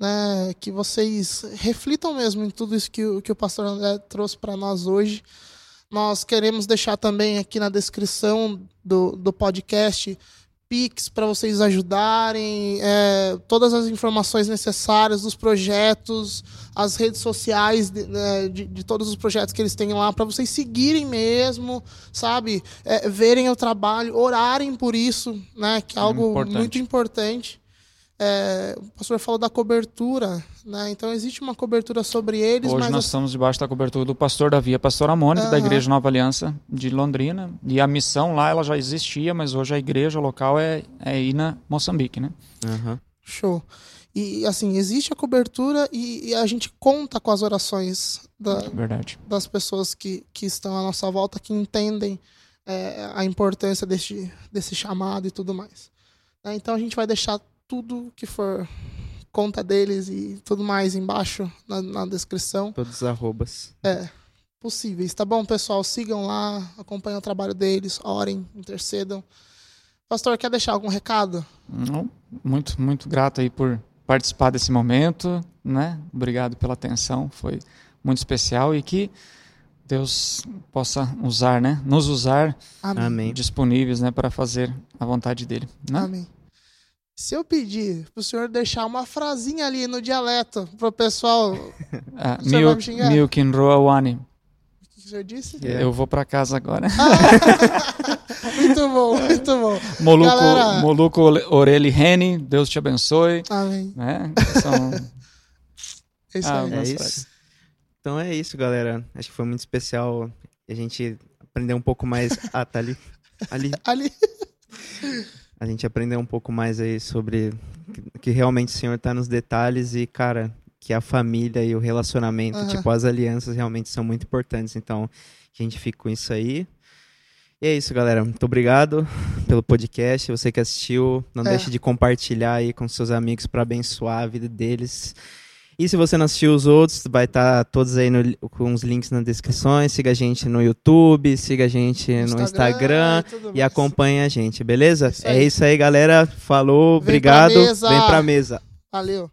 né, que vocês reflitam mesmo em tudo isso que, o, que o pastor André trouxe para nós hoje. Nós queremos deixar também aqui na descrição do, do podcast Pix para vocês ajudarem, é, todas as informações necessárias dos projetos, as redes sociais de, né, de, de todos os projetos que eles têm lá, para vocês seguirem mesmo, sabe? É, verem o trabalho, orarem por isso, né? Que é algo importante. muito importante. É, o pastor falou da cobertura, né? Então existe uma cobertura sobre eles. Hoje nós estamos debaixo da cobertura do pastor Davi, a pastora Mônica, uhum. da Igreja Nova Aliança de Londrina. E a missão lá ela já existia, mas hoje a igreja local é, é ir na Moçambique, né? Uhum. Show. E assim, existe a cobertura e, e a gente conta com as orações da, Verdade. das pessoas que, que estão à nossa volta, que entendem é, a importância desse, desse chamado e tudo mais. né? Então a gente vai deixar tudo que for conta deles e tudo mais embaixo na, na descrição. Todos os arrobas. É, possíveis, tá bom, pessoal? Sigam lá, acompanhem o trabalho deles, orem, intercedam. Pastor, quer deixar algum recado? Não, muito, muito grato aí por participar desse momento, né? Obrigado pela atenção, foi muito especial e que Deus possa usar, né? Nos usar Amém. Disponíveis, né, para fazer a vontade dele, né? Amém. Se eu pedir pro senhor deixar uma frasinha ali no dialeto pro pessoal, o Ah, O senhor vai Mil, me xingar? Milkin Roawani. que o senhor disse? Yeah. Eu vou para casa agora. Muito bom, muito bom. Moluco, Galera- Moluco Oreli Reni, Deus te abençoe. Amém. Né? São É isso Ah, aí. É isso. Então é isso, galera. Acho que foi muito especial a gente aprender um pouco mais. Ah, tá ali. Ali. Ali. A gente aprender um pouco mais aí sobre que- realmente o Senhor tá nos detalhes e, cara, que a família e o relacionamento, Aham. tipo, as alianças realmente são muito importantes. Então, que a gente fica com isso aí. E é isso, galera. Muito obrigado pelo podcast. Você que assistiu, não É. deixe de compartilhar aí com seus amigos para abençoar a vida deles. E se você não assistiu os outros, vai estar todos aí no- com os links nas descrições. Siga a gente no YouTube, siga a gente no Instagram e tudo e mais. acompanhe a gente, beleza? Isso é isso aí, galera. Falou, Vem pra obrigado. mesa. Vem pra mesa. Valeu.